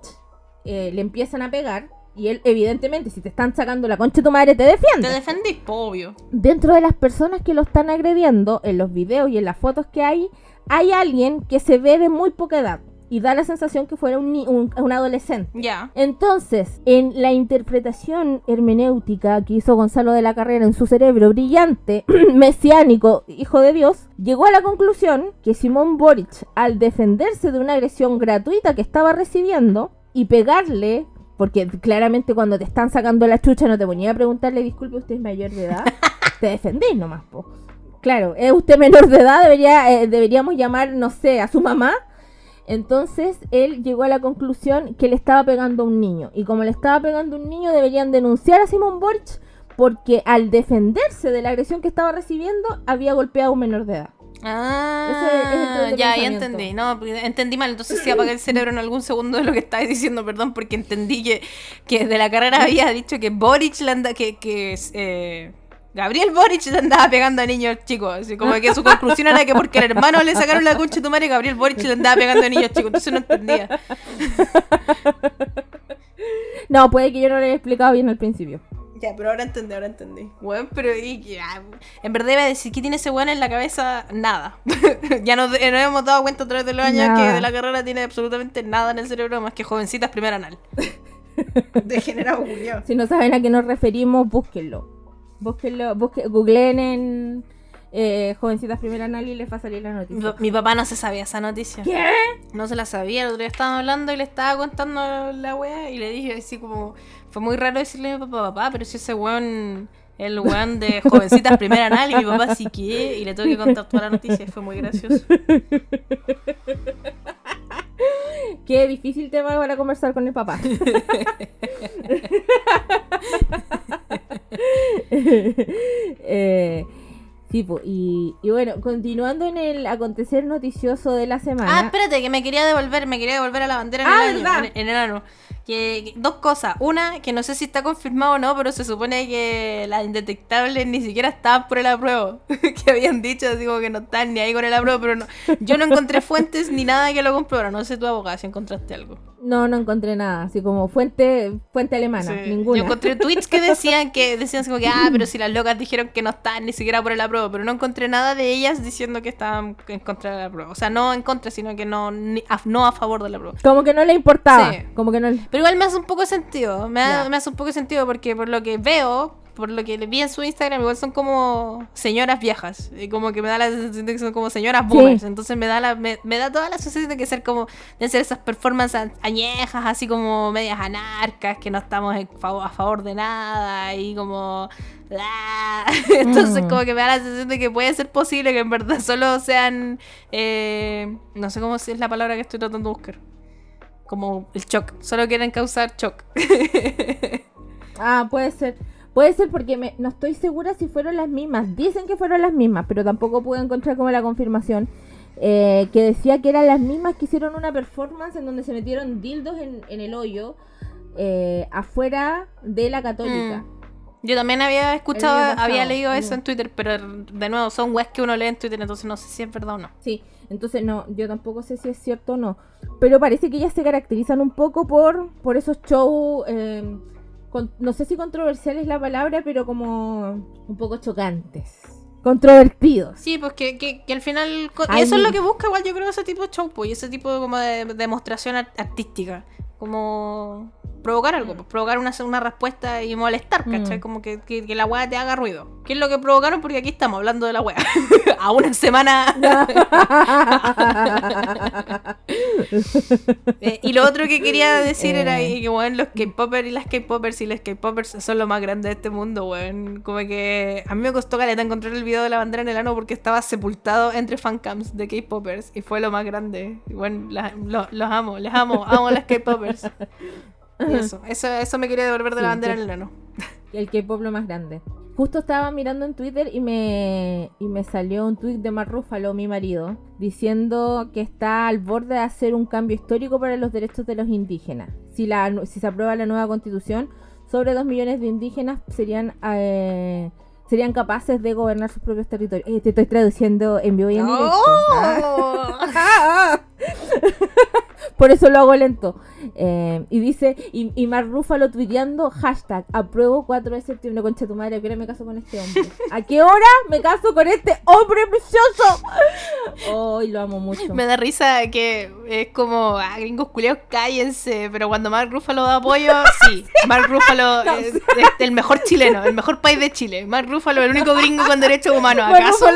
eh, le empiezan a pegar y él, evidentemente, si te están sacando la concha de tu madre, te Te defiende. defendís, po, obvio. Dentro de las personas que lo están agrediendo, en los videos y en las fotos que hay, hay alguien que se ve de muy poca edad y da la sensación que fuera un, un- un adolescente. Ya. Entonces, en la interpretación hermenéutica que hizo Gonzalo de la Carrera en su cerebro brillante, mesiánico, hijo de Dios, llegó a la conclusión que Simón Boric, al defenderse de una agresión gratuita que estaba recibiendo y pegarle, porque claramente cuando te están sacando la chucha no te ponía a preguntarle, disculpe, usted es mayor de edad, te defendés nomás, po. Claro, es usted menor de edad, debería, eh, deberíamos llamar, no sé, a su mamá entonces él llegó a la conclusión que le estaba pegando a un niño. Y como le estaba pegando a un niño, deberían denunciar a Simón Borch porque al defenderse de la agresión que estaba recibiendo, había golpeado a un menor de edad. Ah, Ese el ya, ya entendí. No, porque entendí mal. Entonces sí apagué el cerebro en algún segundo de lo que estabas diciendo, perdón, porque entendí que, que de la carrera había dicho que Boric le anda, que, que eh, Gabriel Boric le andaba pegando a niños chicos. Así como que su conclusión era que porque al hermano le sacaron la concha de tu madre, Gabriel Boric le andaba pegando a niños chicos. Entonces no entendía. No, puede que yo no lo haya explicado bien al principio. Ya, pero ahora entendí, ahora entendí. Bueno, pero y- ya, en verdad iba a decir que tiene ese weón en la cabeza nada. ya nos, eh, nos hemos dado cuenta a través de los años Nada. que de la carrera tiene absolutamente nada en el cerebro más que jovencitas primer anal. Degenerado Julio. Si no saben a qué nos referimos, búsquenlo. Búsquenlo, busque, googleen en eh, Jovencitas Primera Anal y les va a salir la noticia. mi papá no se sabía esa noticia. ¿Qué? No se la sabía. El otro día estábamos hablando y le estaba contando la wea y le dije así como. Fue muy raro decirle a mi papá, papá, pero si ese weón. El weón de jovencitas primer anal y mi papá sí que. Y le tuve que contar toda la noticia y fue muy gracioso. Qué difícil tema para conversar con el papá. eh, sí, po, y, y bueno, continuando en el acontecer noticioso de la semana. Ah, espérate, que me quería devolver, me quería devolver a la bandera en, Ah, el, año, ¿verdad? en, en el ano. Que, dos cosas. Una, que no sé si está confirmado o no, pero se supone que las indetectables ni siquiera estaban por el apruebo. que habían dicho, como que no están ni ahí con el apruebo, pero no. Yo no encontré fuentes ni nada que lo comprobara. No sé tu abogada si encontraste algo. No, no encontré nada, así como fuente fuente alemana, Sí. ninguna. Yo encontré tweets que decían que decían así como que, ah, pero si las locas dijeron que no estaban ni siquiera por el apruebo, pero no encontré nada de ellas diciendo que estaban en contra del apruebo. O sea, no en contra, sino que no, ni- a, no a favor del apruebo. Como que no le importaba, Sí. como que no le- Pero igual me hace un poco de sentido. Me, me hace un poco de sentido porque por lo que veo, por lo que vi en su Instagram, igual son como señoras viejas. Y como que me da la sensación de que son como señoras Sí. boomers. Entonces me da la, me, me da toda la sensación de que ser como, de ser esas performances añejas, así como medias anarcas, que no estamos en a favor de nada. Y como. ah. Entonces, Mm. como que me da la sensación de que puede ser posible que en verdad solo sean. eh, no sé cómo es la palabra que estoy tratando de buscar. Como el shock. Solo quieren causar shock. Ah, puede ser. Puede ser porque me- no estoy segura si fueron las mismas. Dicen que fueron las mismas, pero tampoco pude encontrar como la confirmación. eh, que decía que eran las mismas que hicieron una performance en donde se metieron dildos en, en el hoyo eh, afuera de la católica. Mm. Yo también había escuchado, pasado, había leído eso en Twitter, pero de nuevo son webs que uno lee en Twitter, entonces no sé si es verdad o no. Sí, entonces no, yo tampoco sé si es cierto o no. Pero parece que ellas se caracterizan un poco por, por esos shows, eh, con- no sé si controversial es la palabra, pero como un poco chocantes. Controvertidos. Sí, pues que, que, que al final. Ay, eso es lo que busca, igual yo creo, ese tipo de show, pues, y ese tipo de, como de, de demostración art- artística. Como provocar algo, pues, provocar una, una respuesta y molestar, ¿cachai? Mm. Como que, que, que la weá te haga ruido. ¿Qué es lo que provocaron? Porque aquí estamos hablando de la weá. A una semana. Eh, y lo otro que quería decir era Eh. que, weón, los K-popers y las K-popers y las K-popers son lo más grande de este mundo, weón. Como que a mí me costó caleta encontrar el video de la bandera en el ano porque estaba sepultado entre fancams de K-popers y fue lo más grande. Y bueno, la- lo- los amo, les amo, amo a las K-popers. Y Eso, eso, eso me quería devolver de la bandera en el ano. El K-pop lo más grande. Justo estaba mirando en Twitter y me, y me salió un tweet de Mark Ruffalo, mi marido, diciendo que está al borde de hacer un cambio histórico para los derechos de los indígenas. Si, la, si se aprueba la nueva constitución, sobre dos millones de indígenas serían, eh, serían capaces de gobernar sus propios territorios. Eh, te estoy traduciendo en vivo y en directo. Ah. Por eso lo hago lento. Eh, y dice, y, y Mark Ruffalo tuiteando, hashtag, apruebo 4 de septiembre, concha tu madre, ¿a qué hora me caso con este hombre? ¿A qué hora me caso con este hombre precioso? Hoy lo amo mucho. Me da risa que es como, ah, gringos culeos, cállense. Pero cuando Mark Ruffalo da apoyo, sí. Mark Ruffalo No, es, es el mejor chileno, el mejor país de Chile. Mark Ruffalo, el único gringo con derechos humanos. ¿Acaso?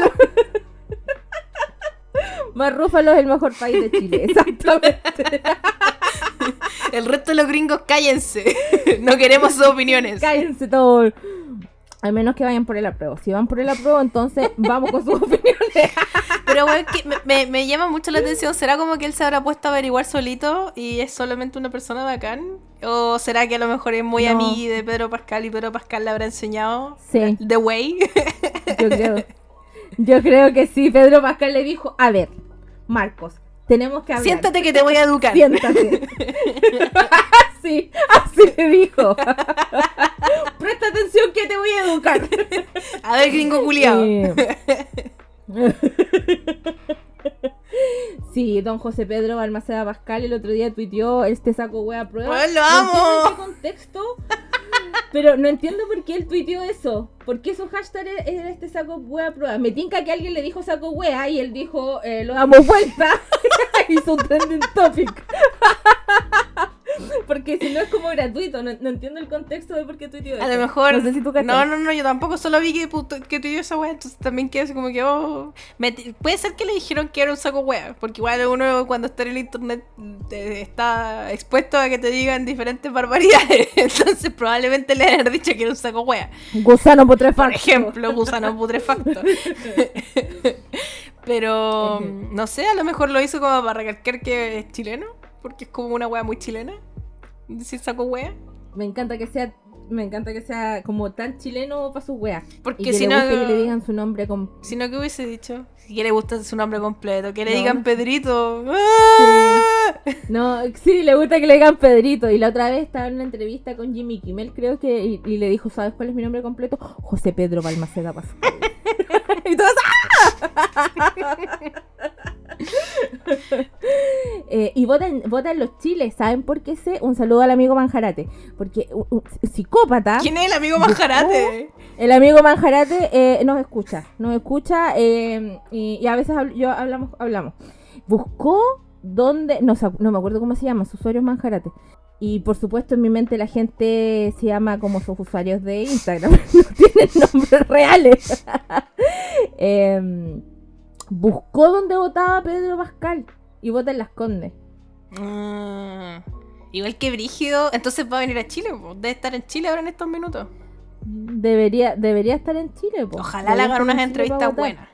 Mark Ruffalo es el mejor país de Chile, exactamente. El resto de los gringos, cállense. No queremos sus opiniones. Cállense todos. Al menos que vayan por el apruebo. Si van por el apruebo, entonces vamos con sus opiniones. Pero bueno, que me, me- me llama mucho la atención. ¿Será como que él se habrá puesto a averiguar solito y es solamente una persona bacán? ¿O será que a lo mejor es muy No. amigo de Pedro Pascal y Pedro Pascal le habrá enseñado Sí. The Way? Yo creo. Yo creo que sí. Pedro Pascal le dijo, a ver, Marcos, tenemos que hablar. Siéntate que te voy a educar. Siéntate. sí, así le dijo. Presta atención que te voy a educar. A ver, gringo culiao. Sí, don José Pedro Balmaceda Pascal el otro día tuiteó este saco wea a prueba. Pues lo No amo. en qué contexto, pero no entiendo por qué él tuiteó eso. ¿Por qué su hashtag era- este saco wea prueba? Me tinca que alguien le dijo saco wea y él dijo eh, lo damos vuelta. Hizo un trending topic. Porque si no es como gratuito, no, no entiendo el contexto de por qué tuiteó eso. A lo mejor. No sé si tú cachai. no, no, no, yo tampoco solo vi que, que te dio esa wea, entonces también quedé así como que, oh. me- puede ser que le dijeron que era un saco wea, porque igual uno cuando está en el internet te- está expuesto a que te digan diferentes barbaridades, entonces probablemente le hayan dicho que era un saco wea. Gusano putrefacto. Por ejemplo, gusano putrefacto. Pero no sé, a lo mejor lo hizo como para recalcar que es chileno, porque es como una wea muy chilena. Decir saco wea. Me encanta que sea, me encanta que sea como tan chileno para sus weas. Porque Y que si le no- que le digan su nombre con Si no, ¿qué hubiese dicho? Si le gusta su nombre completo, que le No, digan. Pedrito. ¡Ah! No, sí, le gusta que le digan Pedrito. Y la otra vez estaba en una entrevista con Jimmy Kimmel, creo que, y, y le dijo, ¿sabes cuál es mi nombre completo? José Pedro Balmaceda Pascal. y todos, ¡ah! Eh, y votan, votan los chiles, ¿saben por qué sé? Un saludo al amigo Manjarate. Porque un, un psicópata. ¿Quién es el amigo Manjarate? El amigo Manjarate eh, nos escucha, nos escucha eh, y, y a veces yo hablamos, hablamos. Buscó dónde, no, no me acuerdo cómo se llama, su usuario es Manjarate. Y por supuesto en mi mente la gente se llama como sus usuarios de Instagram, no tienen nombres reales. Em, buscó dónde votaba Pedro Pascal y vota en Las Condes. Mm, igual que Brígido, entonces va a venir a Chile. po. Debe estar en Chile ahora en estos minutos. Debería, debería estar en Chile. po. Ojalá le hagan unas en entrevistas buenas.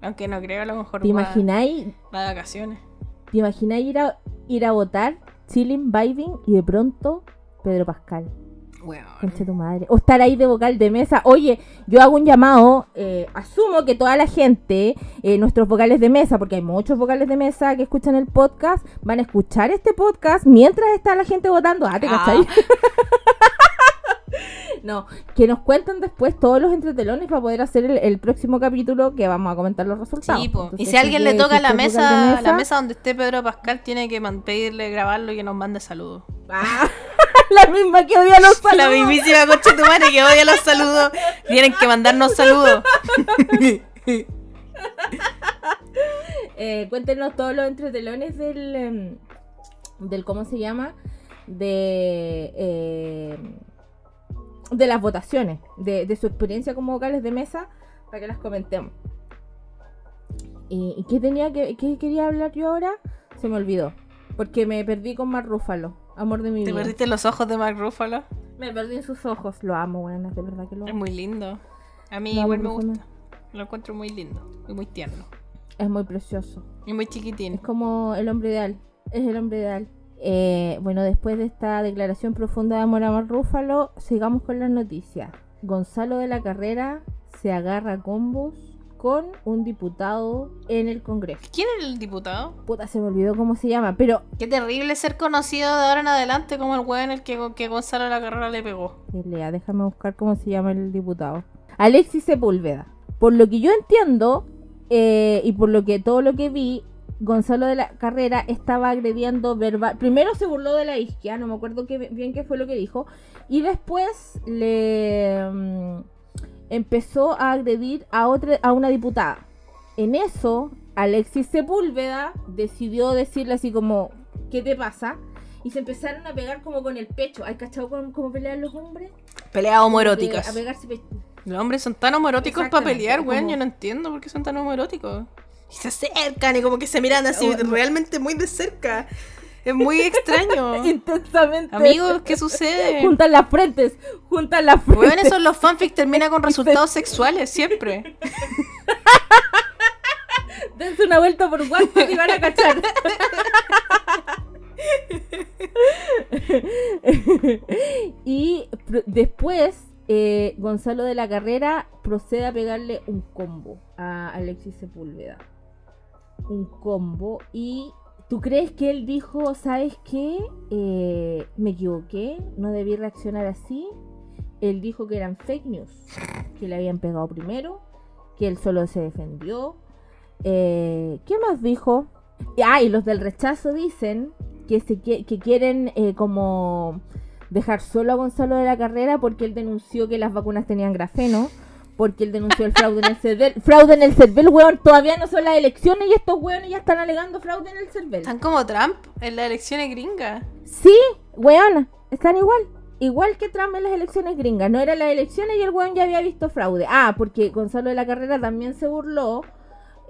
Aunque no creo, a lo mejor ¿Te va, imagináis va de vacaciones. ¿Te imaginas ir a, ir a votar, chilling, vibing y de pronto Pedro Pascal? Conche tu madre. O estar ahí de vocal de mesa. Oye, yo hago un llamado. eh, asumo que toda la gente, eh, nuestros vocales de mesa, porque hay muchos vocales de mesa que escuchan el podcast, van a escuchar este podcast mientras está la gente votando. Ah, ¿te Ah. cachai? no, que nos cuenten después todos los entretelones para poder hacer el, el próximo capítulo que vamos a comentar los resultados. Sí. Entonces, y si alguien le toca la mesa, la mesa donde esté Pedro Pascal, tiene que pedirle grabarlo y que nos mande saludos. Ah, la misma que odia los La saludos. mismísima concha tu madre que odia los saludos. Tienen que mandarnos saludos. Eh, cuéntenos todos los entretelones del, em, del ¿cómo se llama? De, eh, de las votaciones, de, de su experiencia como vocales de mesa, para que las comentemos. ¿Y, y qué tenía que qué quería hablar yo ahora? Se me olvidó, porque me perdí con Mar Rúfalo, amor de mi ¿Te vida. perdiste los ojos de Mark Ruffalo? Me perdí en sus ojos, lo amo, bueno, de verdad que lo Es muy lindo. A mí Lo igual me Ruffalo. gusta. Lo encuentro muy lindo y muy tierno. Es muy precioso. Y muy Es chiquitín. como el hombre ideal. Es el hombre ideal. Eh, bueno, después de esta declaración profunda de amor a Mar Rúfalo, sigamos con las noticias. Gonzalo de la Carrera se agarra a combos con un diputado en el Congreso. ¿Quién era el diputado? Puta, se me olvidó cómo se llama, pero Qué terrible ser conocido de ahora en adelante como el weón el que, que Gonzalo la carrera le pegó. Lea, déjame buscar cómo se llama el diputado. Alexis Sepúlveda. Por lo que yo entiendo, eh, y por lo que todo lo que vi, Gonzalo de la Carrera estaba agrediendo verbal. Primero se burló de la isquia, no me acuerdo bien qué fue lo que dijo. Y después le mm, empezó a agredir a otra, a una diputada. En eso, Alexis Sepúlveda decidió decirle así como, ¿qué te pasa? Y se empezaron a pegar como con el pecho. ¿Has cachado cómo, pelean los hombres? Peleas homoeróticas. A pegarse pe- Los hombres son tan homoeróticos para pelear, weón. como- Yo no entiendo por qué son tan homoeróticos. Y se acercan y como que se miran así Bueno. realmente muy de cerca. Es muy extraño. intensamente. Amigos, ¿qué sucede? Juntan las frentes. Juntan las frentes. Weón, esos los fanfics terminan con resultados sexuales siempre. Dense una vuelta por WhatsApp y van a cachar. y después eh, Gonzalo de la Carrera procede a pegarle un combo a Alexis Sepúlveda. Un combo y ¿tú crees que él dijo, sabes qué? Eh, me equivoqué, no debí reaccionar así? Él dijo que eran fake news, que le habían pegado primero, que él solo se defendió. Eh, ¿Qué más dijo? Ah, y los del rechazo dicen que, se, que quieren eh, como dejar solo a Gonzalo de la Carrera porque él denunció que las vacunas tenían grafeno, porque él denunció el fraude en el CERVEL. Fraude en el CERVEL, weón, todavía no son las elecciones y estos weones ya están alegando fraude en el CERVEL. Están como Trump en las elecciones gringas. Sí, weón, están igual. Igual que Trump en las elecciones gringas. No eran las elecciones y el weón ya había visto fraude. Ah, porque Gonzalo de la Carrera también se burló.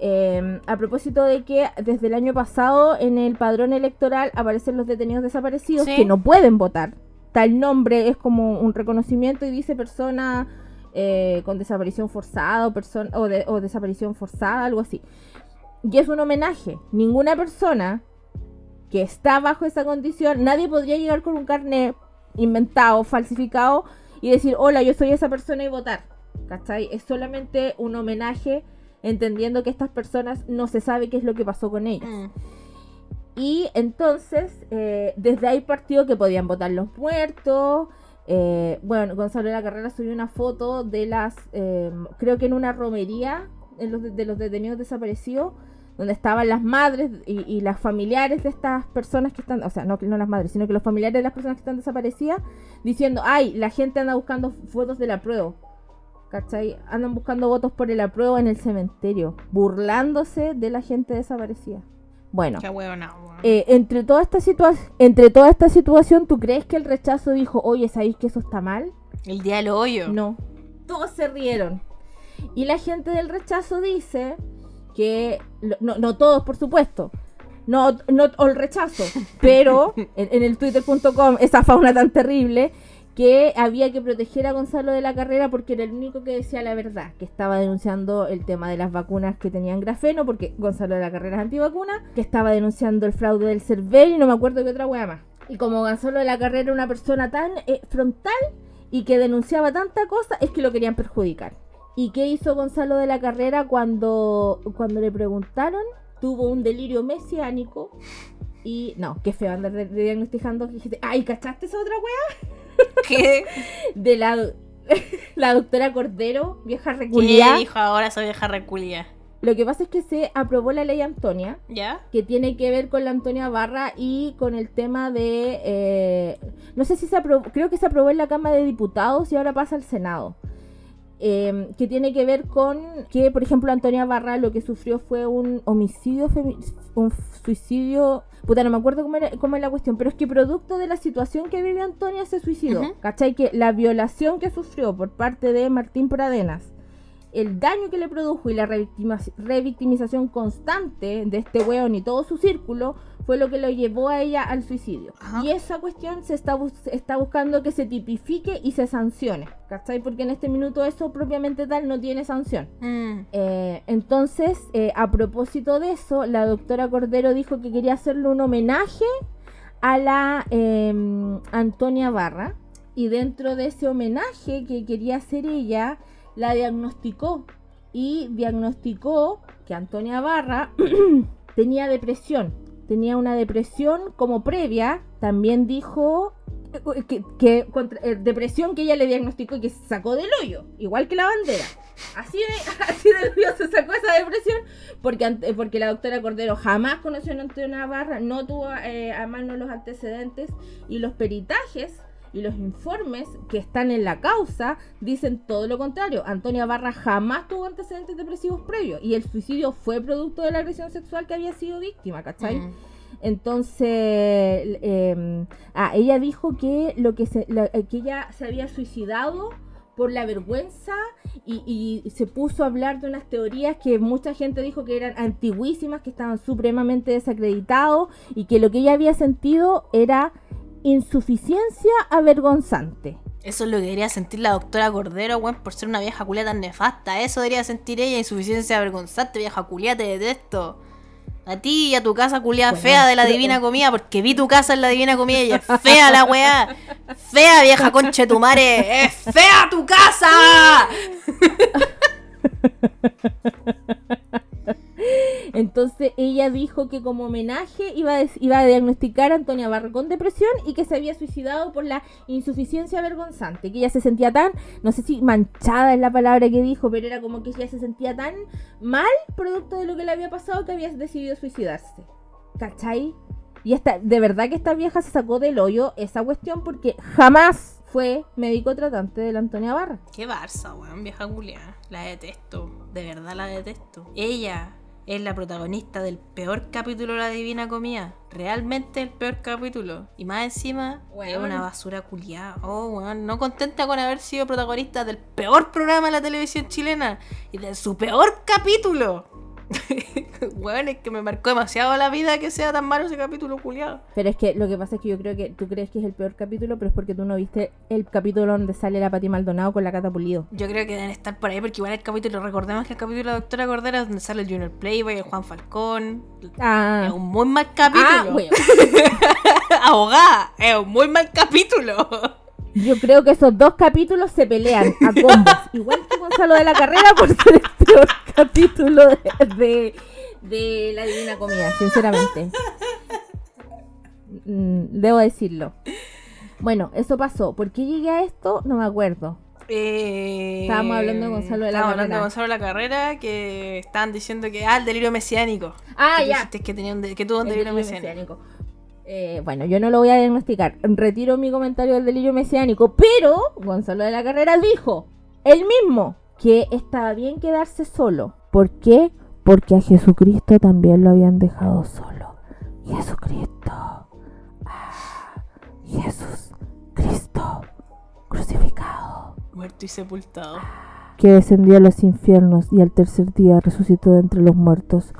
eh, a propósito de que desde el año pasado en el padrón electoral aparecen los detenidos desaparecidos Sí. que no pueden votar. Tal nombre es como un reconocimiento y dice persona eh, con desaparición forzada o, o, de- o desaparición forzada, algo así. Y es un homenaje. Ninguna persona que está bajo esa condición, nadie podría llegar con un carnet inventado, falsificado y decir, hola, yo soy esa persona y votar. ¿Cachai? Es solamente un homenaje entendiendo que estas personas no se sabe qué es lo que pasó con ellas. Mm. Y entonces, eh, desde ahí partió que podían votar los muertos. Eh, bueno, Gonzalo de la Carrera subió una foto de las, eh, creo que en una romería en los de, de los detenidos desaparecidos, donde estaban las madres y, las familiares de estas personas que están, o sea, no, no las madres, sino que los familiares de las personas que están desaparecidas, diciendo, ay, la gente anda buscando fotos del apruebo. ¿Cachai? Andan buscando votos por el apruebo en el cementerio, burlándose de la gente desaparecida. Bueno, Qué huevona, weón. eh, entre, toda esta entre toda esta situación, ¿tú crees que el rechazo dijo, oye, ¿sabéis que eso está mal? El día del hoyo. No. Todos se rieron. Y la gente del rechazo dice que, no, no todos, por supuesto, no, no el rechazo, pero en, en el twitter.com, esa fauna tan terrible, que había que proteger a Gonzalo de la Carrera porque era el único que decía la verdad, que estaba denunciando el tema de las vacunas que tenían grafeno, porque Gonzalo de la Carrera es antivacuna, que estaba denunciando el fraude del CERVEL y no me acuerdo qué otra wea más. Y como Gonzalo de la Carrera era una persona tan eh, frontal y que denunciaba tanta cosa, es que lo querían perjudicar. ¿Y qué hizo Gonzalo de la Carrera cuando, cuando le preguntaron? Tuvo un delirio mesiánico. Y no, qué feo andar diagnosticando. dijiste, Ay, ¿cachaste esa otra wea? ¿Qué? De la, la doctora Cordero, vieja ¿Qué reculiada. dijo ahora esa vieja reculia? Lo que pasa es que se aprobó la ley Antonia, ¿Ya? que tiene que ver con la Antonia Barra y con el tema de... eh, no sé si se aprobó, creo que se aprobó en la Cámara de Diputados y ahora pasa al Senado. Eh, que tiene que ver con que, por ejemplo, Antonia Barra lo que sufrió fue un homicidio, un suicidio... Puta, no me acuerdo cómo, era- cómo es la cuestión, pero es que producto de la situación que vive Antonia se suicidó. Ujú. ¿Cachai? Que la violación que sufrió por parte de Martín Pradenas el daño que le produjo y la revictimización constante de este weón y todo su círculo fue lo que lo llevó a ella al suicidio. Ajá. Y esa cuestión se está, bus- está buscando que se tipifique y se sancione. ¿Cachai? Porque en este minuto eso propiamente tal no tiene sanción. Mm. Eh, entonces, eh, a propósito de eso, la doctora Cordero dijo que quería hacerle un homenaje a la eh, Antonia Barra. Y dentro de ese homenaje que quería hacer ella, la diagnosticó. Y diagnosticó que Antonia Barra tenía depresión. Tenía una depresión como previa. También dijo que, que eh, depresión que ella le diagnosticó y que se sacó del hoyo. Igual que la bandera. Así de, así de hoyo se sacó esa depresión porque, porque la doctora Cordero jamás conoció a Antonia Barra, no tuvo eh, a mano los antecedentes y los peritajes y los informes que están en la causa dicen todo lo contrario. Antonia Barra jamás tuvo antecedentes depresivos previos y el suicidio fue producto de la agresión sexual que había sido víctima, ¿cachai? Mm. Entonces, eh, ah, ella dijo que lo que se, la- eh, que ella se había suicidado por la vergüenza y, y se puso a hablar de unas teorías que mucha gente dijo que eran antiguísimas, que estaban supremamente desacreditados y que lo que ella había sentido era insuficiencia avergonzante. Eso es lo que debería sentir la doctora Cordero, weón, por ser una vieja culia tan nefasta. Eso debería sentir ella, insuficiencia vergonzante, vieja culia, te detesto. A ti y a tu casa culiada Bueno, fea de la pero- divina comida, porque vi tu casa en la divina comida y es fea la weá. Fea vieja conche tu madre. ¡Es fea tu casa! Entonces ella dijo que como homenaje iba a, iba a diagnosticar a Antonia Barra con depresión y que se había suicidado por la insuficiencia vergonzante, que ella se sentía tan, no sé si manchada es la palabra que dijo, pero era como que ella se sentía tan mal producto de lo que le había pasado que había decidido suicidarse. ¿Cachai? Y esta, de verdad que esta vieja se sacó del hoyo esa cuestión porque jamás fue médico tratante de la Antonia Barra. Qué barça, weón, vieja culia. La detesto. De verdad la detesto. Ella es la protagonista del peor capítulo de la Divina Comida. Realmente el peor capítulo. Y más encima es una basura culiada. Oh, weón. No contenta con haber sido protagonista del peor programa de la televisión chilena. Y de su peor capítulo. weón, es que me marcó demasiado la vida que sea tan malo ese capítulo culiado. Pero es que lo que pasa es que yo creo que tú crees que es el peor capítulo, pero es porque tú no viste el capítulo donde sale la Pati Maldonado con la Cata Pulido. Yo creo que deben estar por ahí porque igual el capítulo, recordemos que el capítulo de la doctora Cordera es donde sale el Junior Playboy, el Juan Falcón. Ah, Es un muy mal capítulo. ah bueno. Abogada, es un muy mal capítulo. Yo creo que esos dos capítulos se pelean a combos. Igual que Gonzalo de la Carrera por ser el peor capítulo de, de, de La Divina Comida, sinceramente. Mm, Debo decirlo. Bueno, eso pasó. ¿Por qué llegué a esto? No me acuerdo. Eh, Estábamos hablando de Gonzalo de la estábamos hablando Carrera. de Gonzalo de la Carrera que estaban diciendo que ah, el delirio mesiánico. Ah, Que ya. que, tenía un de- que tuvo un El delirio delirio mesiánico. mesiánico. Eh, bueno, yo no lo voy a diagnosticar. Retiro mi comentario del delirio mesiánico. Pero Gonzalo de la Carrera dijo, él mismo, que estaba bien quedarse solo. ¿Por qué? Porque a Jesucristo también lo habían dejado solo. Jesucristo. Ah, Jesús Cristo crucificado. Muerto y sepultado. Que descendió a los infiernos y al tercer día resucitó de entre los muertos.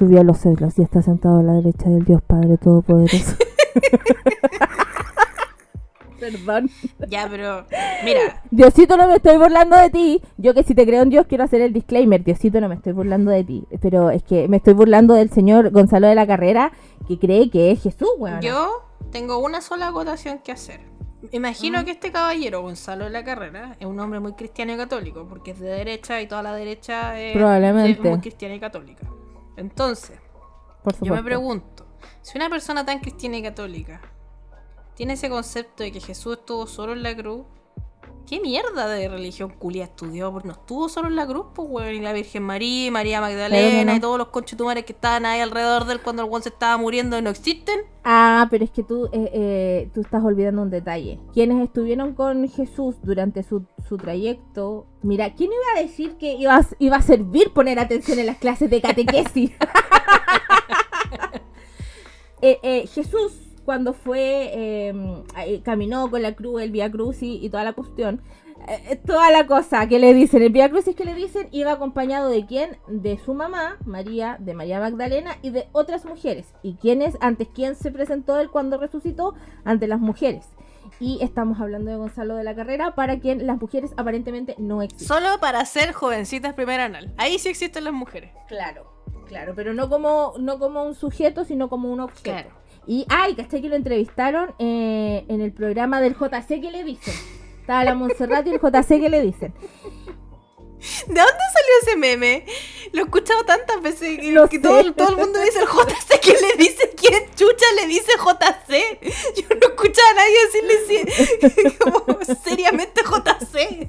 Subió a los cielos y está sentado a la derecha del Dios Padre Todopoderoso. Perdón. Ya, pero mira, Diosito, no me estoy burlando de ti. Yo que si te creo en Dios quiero hacer el disclaimer. Diosito, no me estoy burlando de ti. Pero es que me estoy burlando del señor Gonzalo de la Carrera que cree que es Jesús, weón. yo tengo una sola acotación que hacer. Imagino que este caballero, Gonzalo de la Carrera, es un hombre muy cristiano y católico, porque es de derecha y toda la derecha es, Probablemente. es muy cristiana y católica. Entonces, Por yo me pregunto, si una persona tan cristiana y católica tiene ese concepto de que Jesús estuvo solo en la cruz, ¿qué mierda de religión culia estudió? Porque no estuvo solo en la cruz, pues, weón, y la Virgen María, y María Magdalena no. y todos los conchetumares que estaban ahí alrededor de él cuando el weón se estaba muriendo no existen. Ah, pero es que tú, eh, eh, tú estás olvidando un detalle. Quienes estuvieron con Jesús durante su, su trayecto. Mira, ¿quién iba a decir que iba, a- iba a servir poner atención en las clases de catequesis? Eh, eh, Jesús, cuando fue, eh, caminó con la cruz, el Via Crucis y toda la cuestión, eh, eh, toda la cosa que le dicen, el Via Crucis que le dicen, iba acompañado de quién? De su mamá, María, de María Magdalena y de otras mujeres. ¿Y quién es? Antes, ¿quién se presentó él cuando resucitó? Ante las mujeres. Y estamos hablando de Gonzalo de la Carrera, para quien las mujeres aparentemente no existen. Solo para ser jovencitas primera anal. Ahí sí existen las mujeres. Claro, claro, pero no como, no como un sujeto, sino como un objeto. Claro. Y, ay, ¿cachai que lo entrevistaron eh, en el programa del JC que le dicen? Estaba la Montserrat y el JC que le dicen. ¿De dónde salió ese meme? Lo he escuchado tantas veces que, que todo, todo el mundo dice el JC. ¿Quién le dice? ¿Quién chucha le dice JC? Yo no escuchaba a nadie decirle si- como seriamente JC.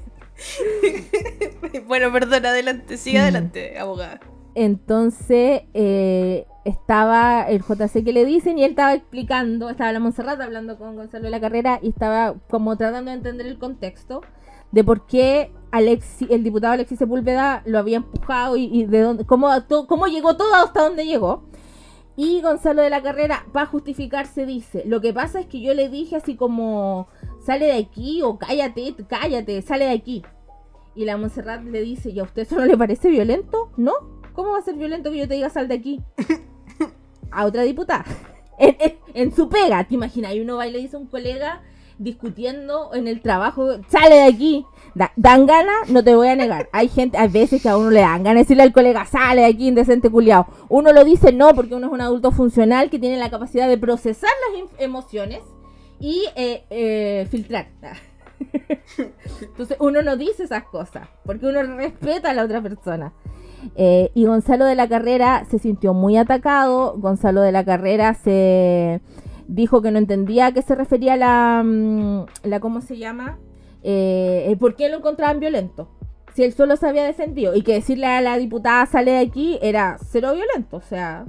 bueno, perdón, adelante, sigue Mm. adelante, abogada. Entonces eh, estaba el JC que le dicen y él estaba explicando, estaba la Montserrat hablando con Gonzalo de la Carrera y estaba como tratando de entender el contexto de por qué Alexi- el diputado Alexis Sepúlveda lo había empujado y, de dónde, cómo, cómo llegó todo hasta donde llegó. Y Gonzalo de la Carrera, para justificarse, dice, lo que pasa es que yo le dije así como, sale de aquí o cállate, cállate, sale de aquí. Y la Montserrat le dice, ¿y a usted eso no le parece violento? ¿No? ¿Cómo va a ser violento que yo te diga sal de aquí? A otra diputada. En, su pega, ¿te imaginas? Y uno va y le dice a un colega discutiendo en el trabajo, sale de aquí. Da- dan ganas, no te voy a negar. Hay gente, hay veces que a uno le dan ganas de decirle al colega, sale de aquí, indecente culiao. Uno lo dice no, porque uno es un adulto funcional que tiene la capacidad de procesar las em- emociones y eh, eh, filtrar. Entonces uno no dice esas cosas, porque uno respeta a la otra persona. Eh, y Gonzalo de la Carrera se sintió muy atacado. Gonzalo de la Carrera se dijo que no entendía a qué se refería la, mm, la ¿cómo se llama? Eh, eh, ¿Por qué lo encontraban violento? Si él solo se había defendido y que decirle a la diputada sale de aquí era cero violento, o sea,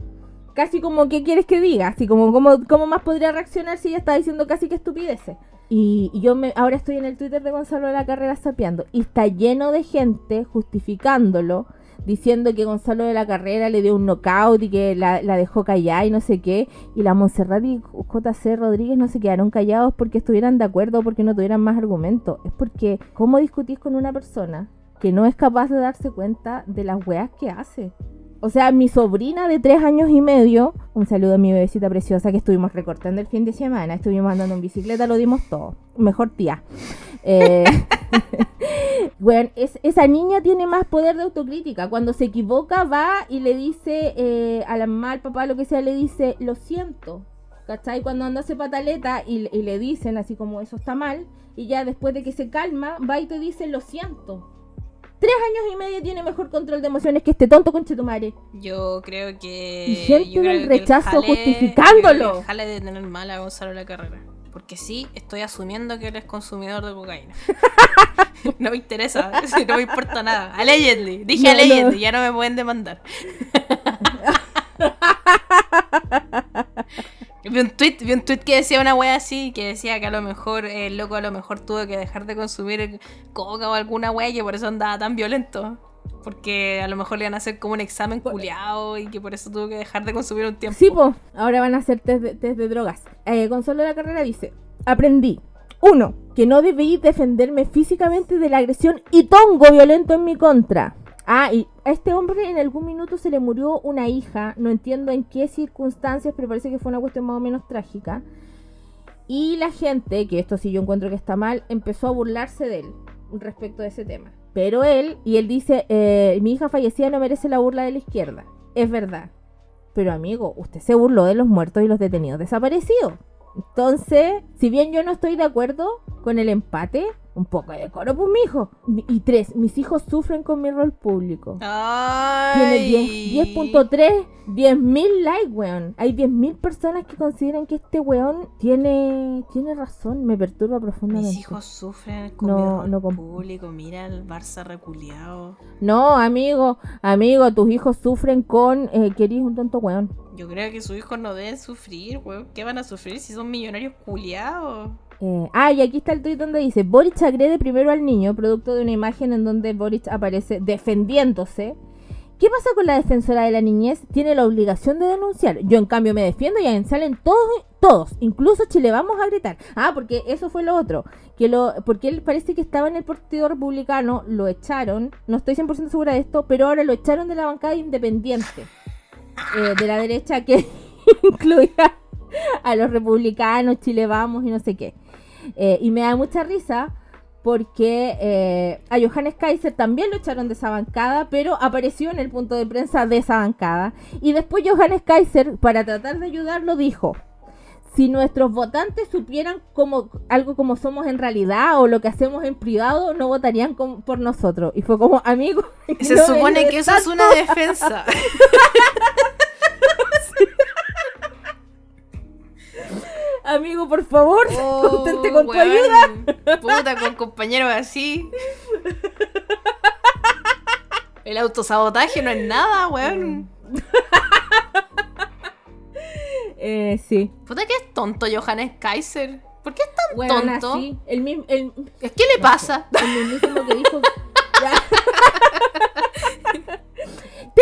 casi como ¿qué quieres que diga? Así como ¿cómo, cómo más podría reaccionar si ella está diciendo casi que estupideces? Y, yo me, ahora estoy en el Twitter de Gonzalo de la Carrera sapeando y está lleno de gente justificándolo, diciendo que Gonzalo de la Carrera le dio un knockout y que la, dejó callada y no sé qué. Y la Montserrat y JC Rodríguez no se quedaron callados porque estuvieran de acuerdo o porque no tuvieran más argumentos. Es porque, ¿cómo discutís con una persona que no es capaz de darse cuenta de las weas que hace? O sea, mi sobrina de tres años y medio, un saludo a mi bebecita preciosa que estuvimos recortando el fin de semana, estuvimos andando en bicicleta, lo dimos todo. Mejor tía. Eh, bueno, es- esa niña tiene más poder de autocrítica. Cuando se equivoca, va y le dice eh, a la mamá, al papá, lo que sea, le dice, lo siento. ¿Cachai? Cuando anda hace pataleta y, y le dicen así como eso está mal, y ya después de que se calma, va y te dice, lo siento. Tres años y medio tiene mejor control de emociones que este tonto conchetumare. Yo creo que. Y gente yo en creo el que rechazo jale- justificándolo. Jale de tener mal a Gonzalo la carrera. Porque sí, estoy asumiendo que él es consumidor de cocaína. no me interesa, no me importa nada. Allegedly, dije No, allegedly, no. ya no me pueden demandar. Vi un, tweet, vi un tweet que decía una wea así, que decía que a lo mejor eh, el loco a lo mejor tuvo que dejar de consumir coca o alguna wea y que por eso andaba tan violento. Porque a lo mejor le iban a hacer como un examen culiado y que por eso tuvo que dejar de consumir un tiempo. Sí, pues, ahora van a hacer test de, test de drogas. Eh, Gonzalo de la Carrera dice, aprendí. Uno, que no debí defenderme físicamente de la agresión y tongo violento en mi contra. Ah, y a este hombre en algún minuto se le murió una hija, no entiendo en qué circunstancias, pero parece que fue una cuestión más o menos trágica. Y la gente, que esto sí yo encuentro que está mal, empezó a burlarse de él respecto de ese tema. Pero él, y él dice, eh, mi hija fallecida no merece la burla de la izquierda. Es verdad. Pero amigo, usted se burló de los muertos y los detenidos desaparecidos. Entonces, si bien yo no estoy de acuerdo con el empate, un poco de coro, pues, mijo. Y tres, mis hijos sufren con mi rol público. Tiene 10 10.3, 10.000 likes, weón. Hay 10.000 personas que consideran que este weón tiene, tiene razón. Me perturba profundamente. Mis hijos sufren con no, mi rol público. Mira el Barça reculeado. No, amigo, amigo, tus hijos sufren con eh, que eres un tonto weón. Yo creo que sus hijos no deben sufrir, weón. ¿Qué van a sufrir si son millonarios culiados? Eh, ah, y aquí está el tweet donde dice, Boric agrede primero al niño, producto de una imagen en donde Boric aparece defendiéndose. ¿Qué pasa con la defensora de la niñez? Tiene la obligación de denunciar. Yo en cambio me defiendo y ahí salen todos, todos, incluso Chile vamos a gritar. Ah, porque eso fue lo otro. Que lo, porque él parece que estaba en el Partido Republicano, lo echaron, no estoy 100% segura de esto, pero ahora lo echaron de la bancada independiente. Eh, de la derecha que incluía a los republicanos, Chile vamos y no sé qué. Eh, y me da mucha risa porque eh, a Johannes Kaiser también lo echaron de esa bancada, pero apareció en el punto de prensa de esa bancada. Y después Johannes Kaiser, para tratar de ayudarlo, dijo, si nuestros votantes supieran como, algo como somos en realidad o lo que hacemos en privado, no votarían por nosotros. Y fue como, amigo. Se supone que eso es una defensa. Amigo, por favor, oh, contente con tu ayuda. Puta, con compañeros así. El autosabotaje no es nada, weón. eh, sí. Puta que es tonto Johannes Kaiser. ¿Por qué es tan tonto? El, mismo, ¿Qué le pasa? El mismo que dijo.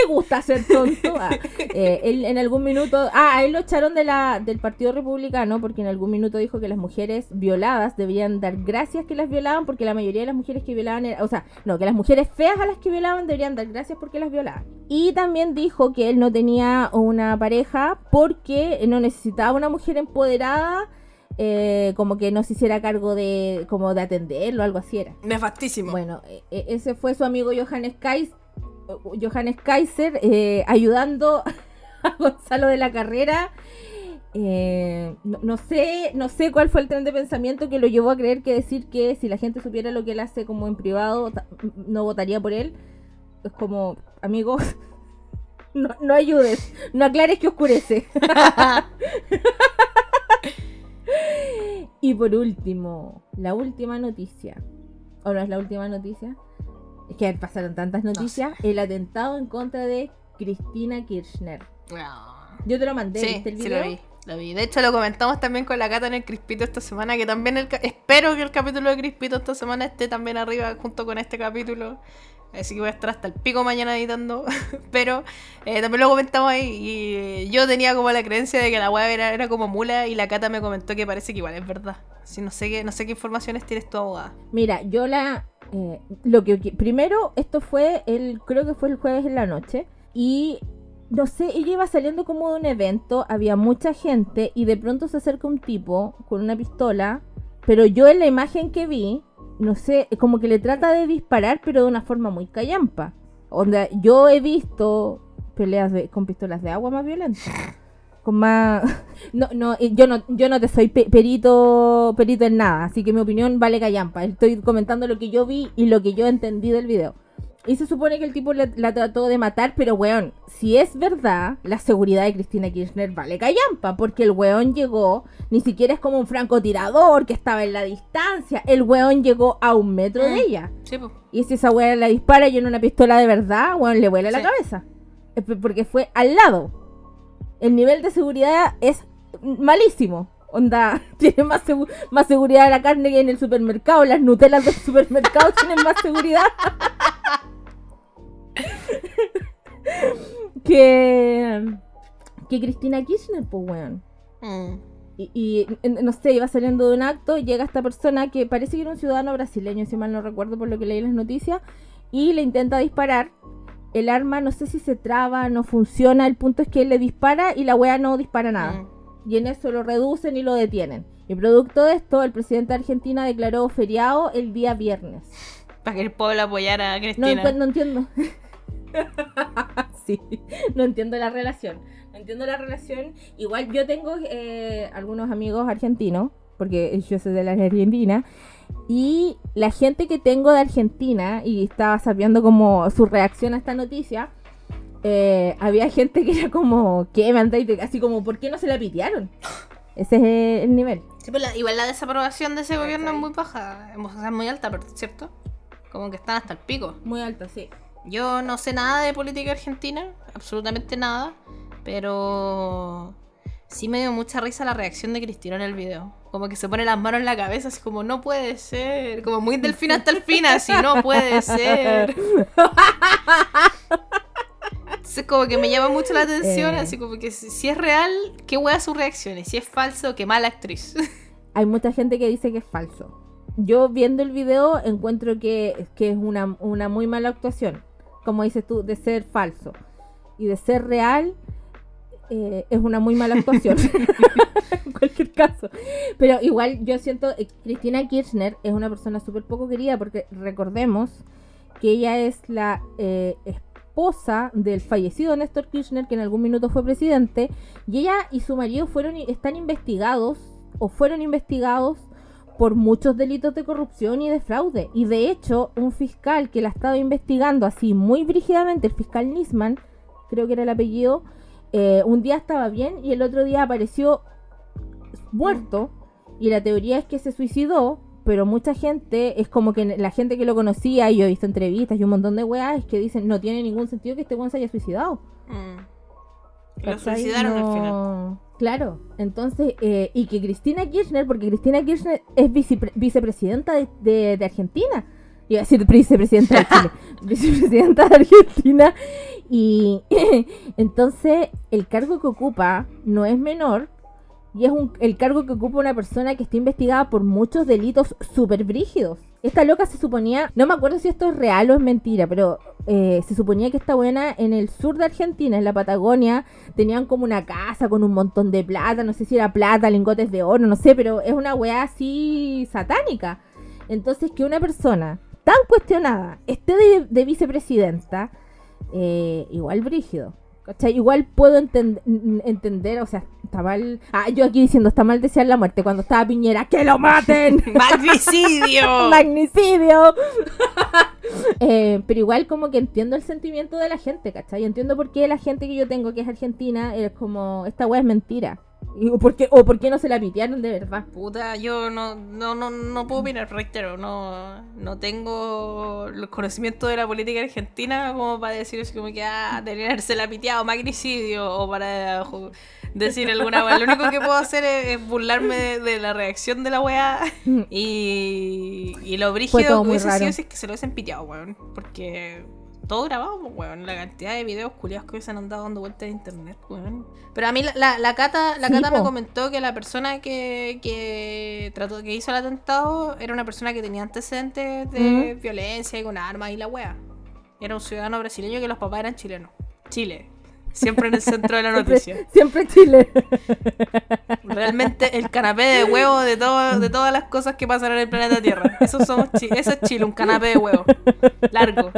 ¿Te gusta ser tonto? Ah, eh, él en algún minuto. Ah, a él lo echaron de la, del Partido Republicano porque en algún minuto dijo que las mujeres violadas debían dar gracias que las violaban porque la mayoría de las mujeres que violaban. o sea, no, que las mujeres feas a las que violaban deberían dar gracias porque las violaban. Y también dijo que él no tenía una pareja porque no necesitaba una mujer empoderada. Eh, como que no se hiciera cargo de como de atenderlo, algo así era. Nefastísimo. Bueno, e, e, ese fue su amigo Johannes Kais, Johannes Kaiser eh, ayudando a Gonzalo de la Carrera. Eh, no, sé, no sé cuál fue el tren de pensamiento que lo llevó a creer que decir que si la gente supiera lo que él hace como en privado, no votaría por él. Es como, amigo, no, no ayudes, no aclares que oscurece. y por último, la última noticia. ¿O no es la última noticia? Es que pasaron tantas noticias, el atentado en contra de Cristina Kirchner. Ah. Yo te lo mandé, sí, Sí, lo vi. Lo vi. De hecho, lo comentamos también con la Cata en el Crispito esta semana, que también el, espero que el capítulo de Crispito esta semana esté también arriba junto con este capítulo. Así que voy a estar hasta el pico mañana editando. Pero eh, también lo comentamos ahí. Y yo tenía como la creencia de que la web era, era, como mula. Y la Cata me comentó que parece que igual es verdad. Si no sé qué, no sé qué informaciones tienes tu abogada. Mira, yo la eh, lo que primero, esto fue el, creo que fue el jueves en la noche. Y no sé, ella iba saliendo como de un evento, había mucha gente y de pronto se acerca un tipo con una pistola, pero yo en la imagen que vi, no sé, como que le trata de disparar, pero de una forma muy callampa. Onda, yo he visto peleas con pistolas de agua más violentas con más no no yo no yo no te soy perito perito en nada así que mi opinión vale callampa. Estoy comentando lo que yo vi y lo que yo entendí del video. Y se supone que el tipo la trató de matar pero weón si es verdad la seguridad de Cristina Kirchner vale callampa porque el weón llegó ni siquiera es como un francotirador que estaba en la distancia el weón llegó a un metro de mm. ella. Y si esa weón la dispara y en una pistola de verdad weón le vuela la cabeza. Porque fue al lado el nivel de seguridad es malísimo. Onda, tiene más, más seguridad la carne que en el supermercado. Las Nutelas del supermercado tienen más seguridad. que, que Cristina Kirchner, pues, weón. Mm. Y, no sé, iba saliendo de un acto, llega esta persona que parece que era un ciudadano brasileño, si mal no recuerdo por lo que leí en las noticias, y le intenta disparar el arma no sé si se traba, no funciona, el punto es que él le dispara y la wea no dispara nada. Mm. Y en eso lo reducen y lo detienen. Y producto de esto, el presidente de Argentina declaró feriado el día viernes. Para que el pueblo apoyara a Cristina. No, no entiendo. sí, no entiendo la relación. No entiendo la relación. Igual yo tengo eh, algunos amigos argentinos, porque yo soy de la Argentina, y la gente que tengo de Argentina, y estaba sabiendo como su reacción a esta noticia, eh, había gente que era como, ¿qué me Así como, ¿por qué no se la pitearon? Ese es el nivel. Pues igual la desaprobación de ese gobierno es muy baja, es muy alta, ¿cierto? Como que están hasta el pico. Muy alta, sí. Yo no sé nada de política argentina, absolutamente nada, pero sí me dio mucha risa la reacción de Cristina en el video. Como que se pone las manos en la cabeza, así como, no puede ser. Como muy del fin hasta el fin, así, no puede ser. Entonces como que me llama mucho la atención, eh. así como que si, es real, qué hueá sus reacciones. Si es falso, qué mala actriz. Hay mucha gente que dice que es falso. Yo viendo el video encuentro que, es una, muy mala actuación. Como dices tú, de ser falso. Y de ser real, eh, es una muy mala actuación. en cualquier caso. Pero igual yo siento, eh, Cristina Kirchner es una persona súper poco querida porque recordemos que ella es la eh, esposa del fallecido Néstor Kirchner, que en algún minuto fue presidente, y ella y su marido fueron están investigados o fueron investigados por muchos delitos de corrupción y de fraude. Y de hecho, un fiscal que la estaba investigando así muy brígidamente, el fiscal Nisman, creo que era el apellido, eh, un día estaba bien y el otro día apareció muerto. Y la teoría es que se suicidó pero mucha gente, es como que la gente que lo conocía, y yo he visto entrevistas y un montón de weas, es que dicen, no tiene ningún sentido que este weón se haya suicidado. Mm. Lo suicidaron al final. Claro, entonces, eh, y que Cristina Kirchner, porque Cristina Kirchner es vicepresidenta de, de, Argentina, iba a decir vicepresidenta de Chile, vicepresidenta de Argentina, y entonces el cargo que ocupa no es menor, y es un, el cargo que ocupa una persona que está investigada por muchos delitos súper brígidos. Esta loca se suponía, no me acuerdo si esto es real o es mentira, pero eh, se suponía que esta buena en el sur de Argentina, en la Patagonia, tenían como una casa con un montón de plata, no sé si era plata, lingotes de oro, no sé, pero es una weá así satánica. Entonces que una persona tan cuestionada esté de, vicepresidenta, eh, igual brígido. Igual puedo entender, o sea, está mal. Ah, yo aquí diciendo, está mal desear la muerte cuando estaba Piñera, ¡que lo maten! ¡Magnicidio! ¡Magnicidio! Eh, pero igual, como que entiendo el sentimiento de la gente, ¿cachai? Entiendo por qué la gente que yo tengo, que es argentina, es como, esta weá es mentira. ¿O por, qué, ¿O por qué no se la pitearon de verdad? Puta, yo no, no, no, no puedo opinar, reitero, no, no tengo los conocimientos de la política argentina como para decir así como que ah, deberían haberse la piteado, magnicidio, o para decir alguna weá. Lo único que puedo hacer es, burlarme de, la reacción de la weá y, y lo brígido que hubiese sido si es que se lo hubiesen piteado, weón. Porque todo grabado, pues, weón. La cantidad de videos culiados que se han andado dando vueltas en internet, weón. Pero a mí la, la, Cata, la Cata me comentó que la persona que, que trató, que hizo el atentado era una persona que tenía antecedentes de violencia y con armas y la wea. Era un ciudadano brasileño que los papás eran chilenos. Chile. Siempre en el centro de la noticia. Siempre, Chile. Realmente el canapé de huevo de, todo, de todas las cosas que pasan en el planeta Tierra. Eso, somos eso es Chile, un canapé de huevo. Largo.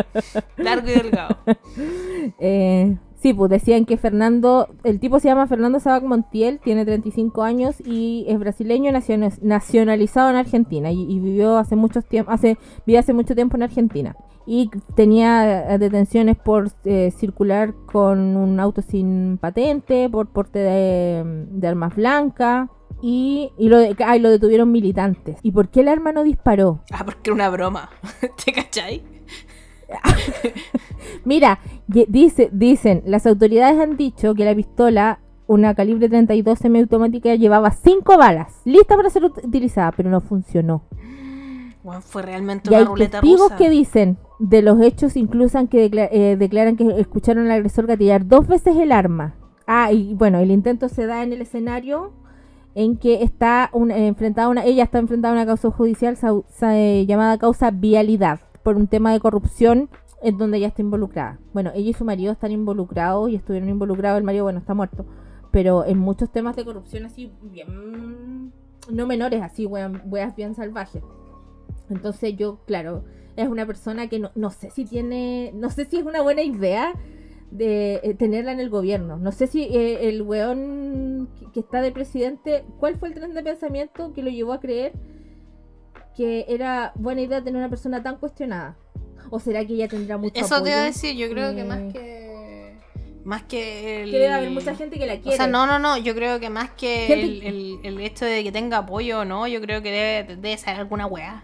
Largo y delgado. Eh, sí, pues decían que Fernando, el tipo se llama Fernando Sabac Montiel, tiene 35 años y es brasileño nacionalizado en Argentina y, vivió hace muchos tiempo, hace, vive hace mucho tiempo en Argentina y tenía detenciones por eh, circular con un auto sin patente, por porte de, armas blancas. Y, lo, lo detuvieron militantes. ¿Y por qué el arma no disparó? Ah, porque era una broma. ¿Te cachai? Mira, dice, dicen, las autoridades han dicho que la pistola, una calibre 32 semiautomática, llevaba 5 balas, lista para ser utilizada, pero no funcionó. fue realmente una hay testigos que dicen de los hechos incluso que eh, declaran que escucharon al agresor gatillar dos veces el arma. Ah, y bueno, el intento se da en el escenario en que está enfrentada una, ella está enfrentada a una causa judicial eh, llamada causa vialidad por un tema de corrupción en donde ella está involucrada. Bueno, ella y su marido están involucrados y estuvieron involucrados, el marido, bueno, está muerto, pero en muchos temas de corrupción así bien, no menores, así, weas bien salvajes. Entonces yo, claro, es una persona que no, no sé si tiene, no sé si es una buena idea de eh, tenerla en el gobierno. No sé si eh, el weón que está de presidente, ¿cuál fue el tren de pensamiento que lo llevó a creer que era buena idea tener una persona tan cuestionada? ¿O será que ella tendrá mucho Eso te iba a decir, yo creo que Eh, más que. Más que el. Que debe haber mucha gente que la O quiere. sea, no, no, no. Yo creo que más que Gente- el, el- el hecho de que tenga apoyo o no, yo creo que debe, debe ser alguna weá.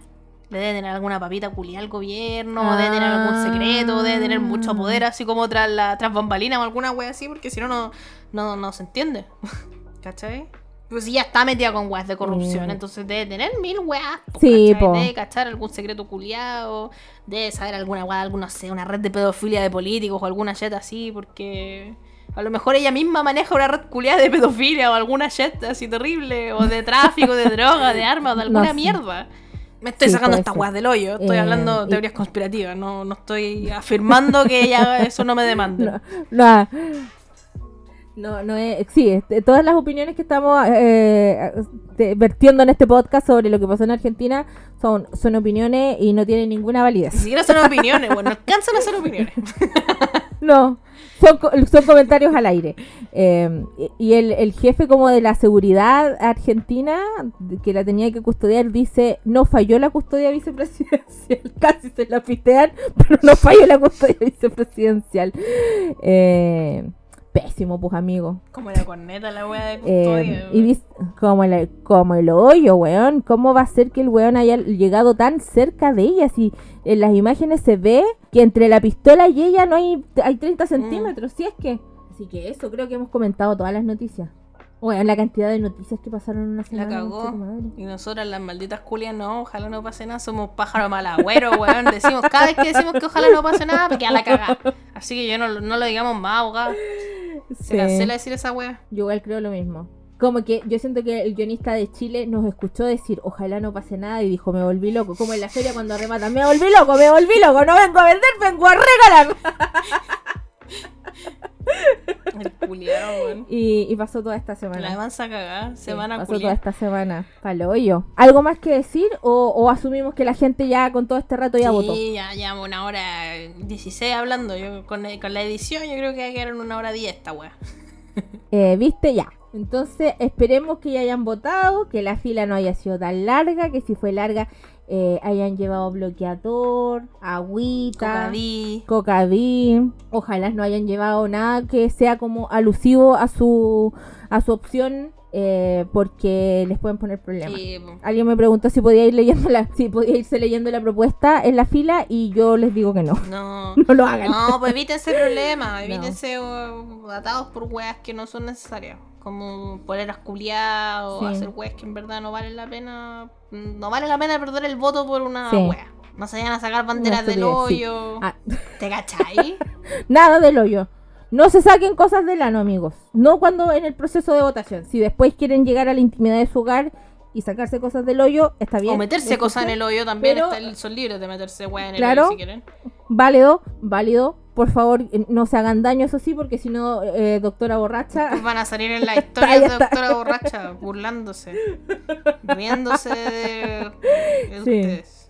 Debe tener alguna papita culiada al gobierno, debe tener algún Ah. secreto, debe tener mucho poder, así como tras la tras bambalina o alguna wea así, porque si no, no, no, no se entiende. ¿Cachai? Pues si ya está metida con weas de corrupción, Mm. entonces debe tener mil weas. po, Sí, po. Debe cachar algún secreto culiado, debe saber alguna wea, alguna, no sé, una red de pedofilia de políticos o alguna shit así, porque a lo mejor ella misma maneja una red culiada de pedofilia o alguna shit así terrible, o de tráfico, de droga, de armas, o de alguna No, mierda. Me estoy Sí, sacando estas weas del hoyo, estoy Eh, hablando de y- teorías conspirativas, no, no estoy afirmando que ella eso no me demande. No, no, no, no es. Sí, este, todas las opiniones que estamos eh, de- vertiendo en este podcast sobre lo que pasó en Argentina son, son opiniones y no tienen ninguna Ni validez. siquiera son opiniones, bueno, no alcanzan a ser opiniones. No, son, co- son comentarios al aire. Eh, y y el, el jefe como de la seguridad argentina, que la tenía que custodiar, dice, no falló la custodia vicepresidencial. Casi se la pistean, pero no falló la custodia vicepresidencial. Eh, pésimo, pues amigo. Como la corneta, la wea de Eh, custodia. y como, el, como el hoyo, weón. ¿Cómo va a ser que el weón haya llegado tan cerca de ella? Si en las imágenes se ve que entre la pistola y ella no hay, hay 30 centímetros, si es que. Así que eso creo que hemos comentado todas las noticias. Bueno, la cantidad de noticias que pasaron en una La semana. cagó. tu madre. Y nosotras, las malditas culias, no, ojalá no pase nada, somos pájaros malagüeros, weón. Decimos, cada vez que decimos que ojalá no pase nada, porque a la cagada. Así que yo no, no lo digamos más, abogado. Se Sí. cancela decir esa wea. Yo igual creo lo mismo. Como que yo siento que el guionista de Chile nos escuchó decir, ojalá no pase nada, y dijo, me volví loco. Como en la feria cuando rematan, me volví loco, me volví loco, no vengo a vender, vengo a regalar. El. Y, y pasó toda esta La semana. mansa cagada, Sí, semana pasó toda esta semana. Palo hoyo. ¿Algo más que decir? O, o asumimos que la gente ya con todo este rato ya votó? Sí, ya llevamos una hora 16 hablando. Yo con, con la edición, yo creo que va a quedar en una hora 10 esta wea. Eh, ¿Viste? Ya. Entonces, esperemos que ya hayan votado, que la fila no haya sido tan larga, que si fue larga eh, hayan llevado bloqueador, agüita, Cocadí. cocaví. Ojalá no hayan llevado nada que sea como alusivo a su, a su opción, eh, porque les pueden poner problemas. Sí. Alguien me preguntó si podía ir leyendo la, si podía irse leyendo la propuesta en la fila y yo les digo que no. no. No lo hagan. No, pues evítense problemas, No. evítense uh, atados por weas que no son necesarias. Como poleras culiadas o Sí. hacer weas que en verdad no valen la pena. No vale la pena perder el voto por una Sí. wea. No se vayan a sacar banderas del estupidez, sí. hoyo. Ah, ¿Te cachai? nada del hoyo. No se saquen cosas del ano, amigos. No cuando en el proceso de votación. Si después quieren llegar a la intimidad de su hogar y sacarse cosas del hoyo, está bien. o meterse cosas en el hoyo también. pero- está el- son libres de meterse weas en el Claro. hoyo si quieren. Válido, válido. Por favor, eh, no se hagan daño, eso sí, porque si no, eh, doctora borracha. Van a salir en la historia de. Doctora Borracha, burlándose, riéndose de, de Sí. ustedes.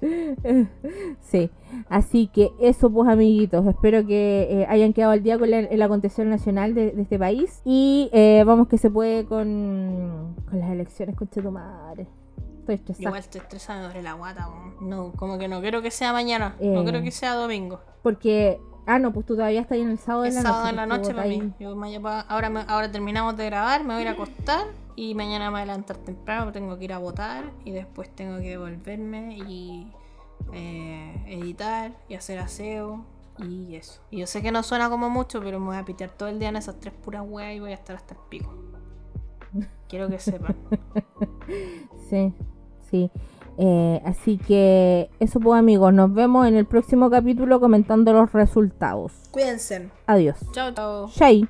sí, así que eso pues amiguitos, espero que eh, hayan quedado al día con la- el acontecer nacional de, de este país y eh, vamos que se puede con, con las elecciones con madre. Estoy estresada. Igual estoy estresada sobre la guata, no, como que no quiero que sea mañana, no quiero que sea domingo. Porque, ah no, pues tú todavía estás ahí en el sábado de la sábado noche. en la pues, noche mí. Yo pa- ahora, me- ahora terminamos de grabar, me voy a ir a acostar y mañana me voy a levantar temprano, tengo que ir a votar y después tengo que devolverme y eh, editar y hacer aseo y eso. Y yo sé que no suena como mucho, pero me voy a pitear todo el día en esas tres puras weas y voy a estar hasta el pico. Quiero que sepan. Sí, sí. Eh, así que eso pues amigos, nos vemos en el próximo capítulo comentando los resultados. Cuídense. Adiós. Chao, chao. Shai.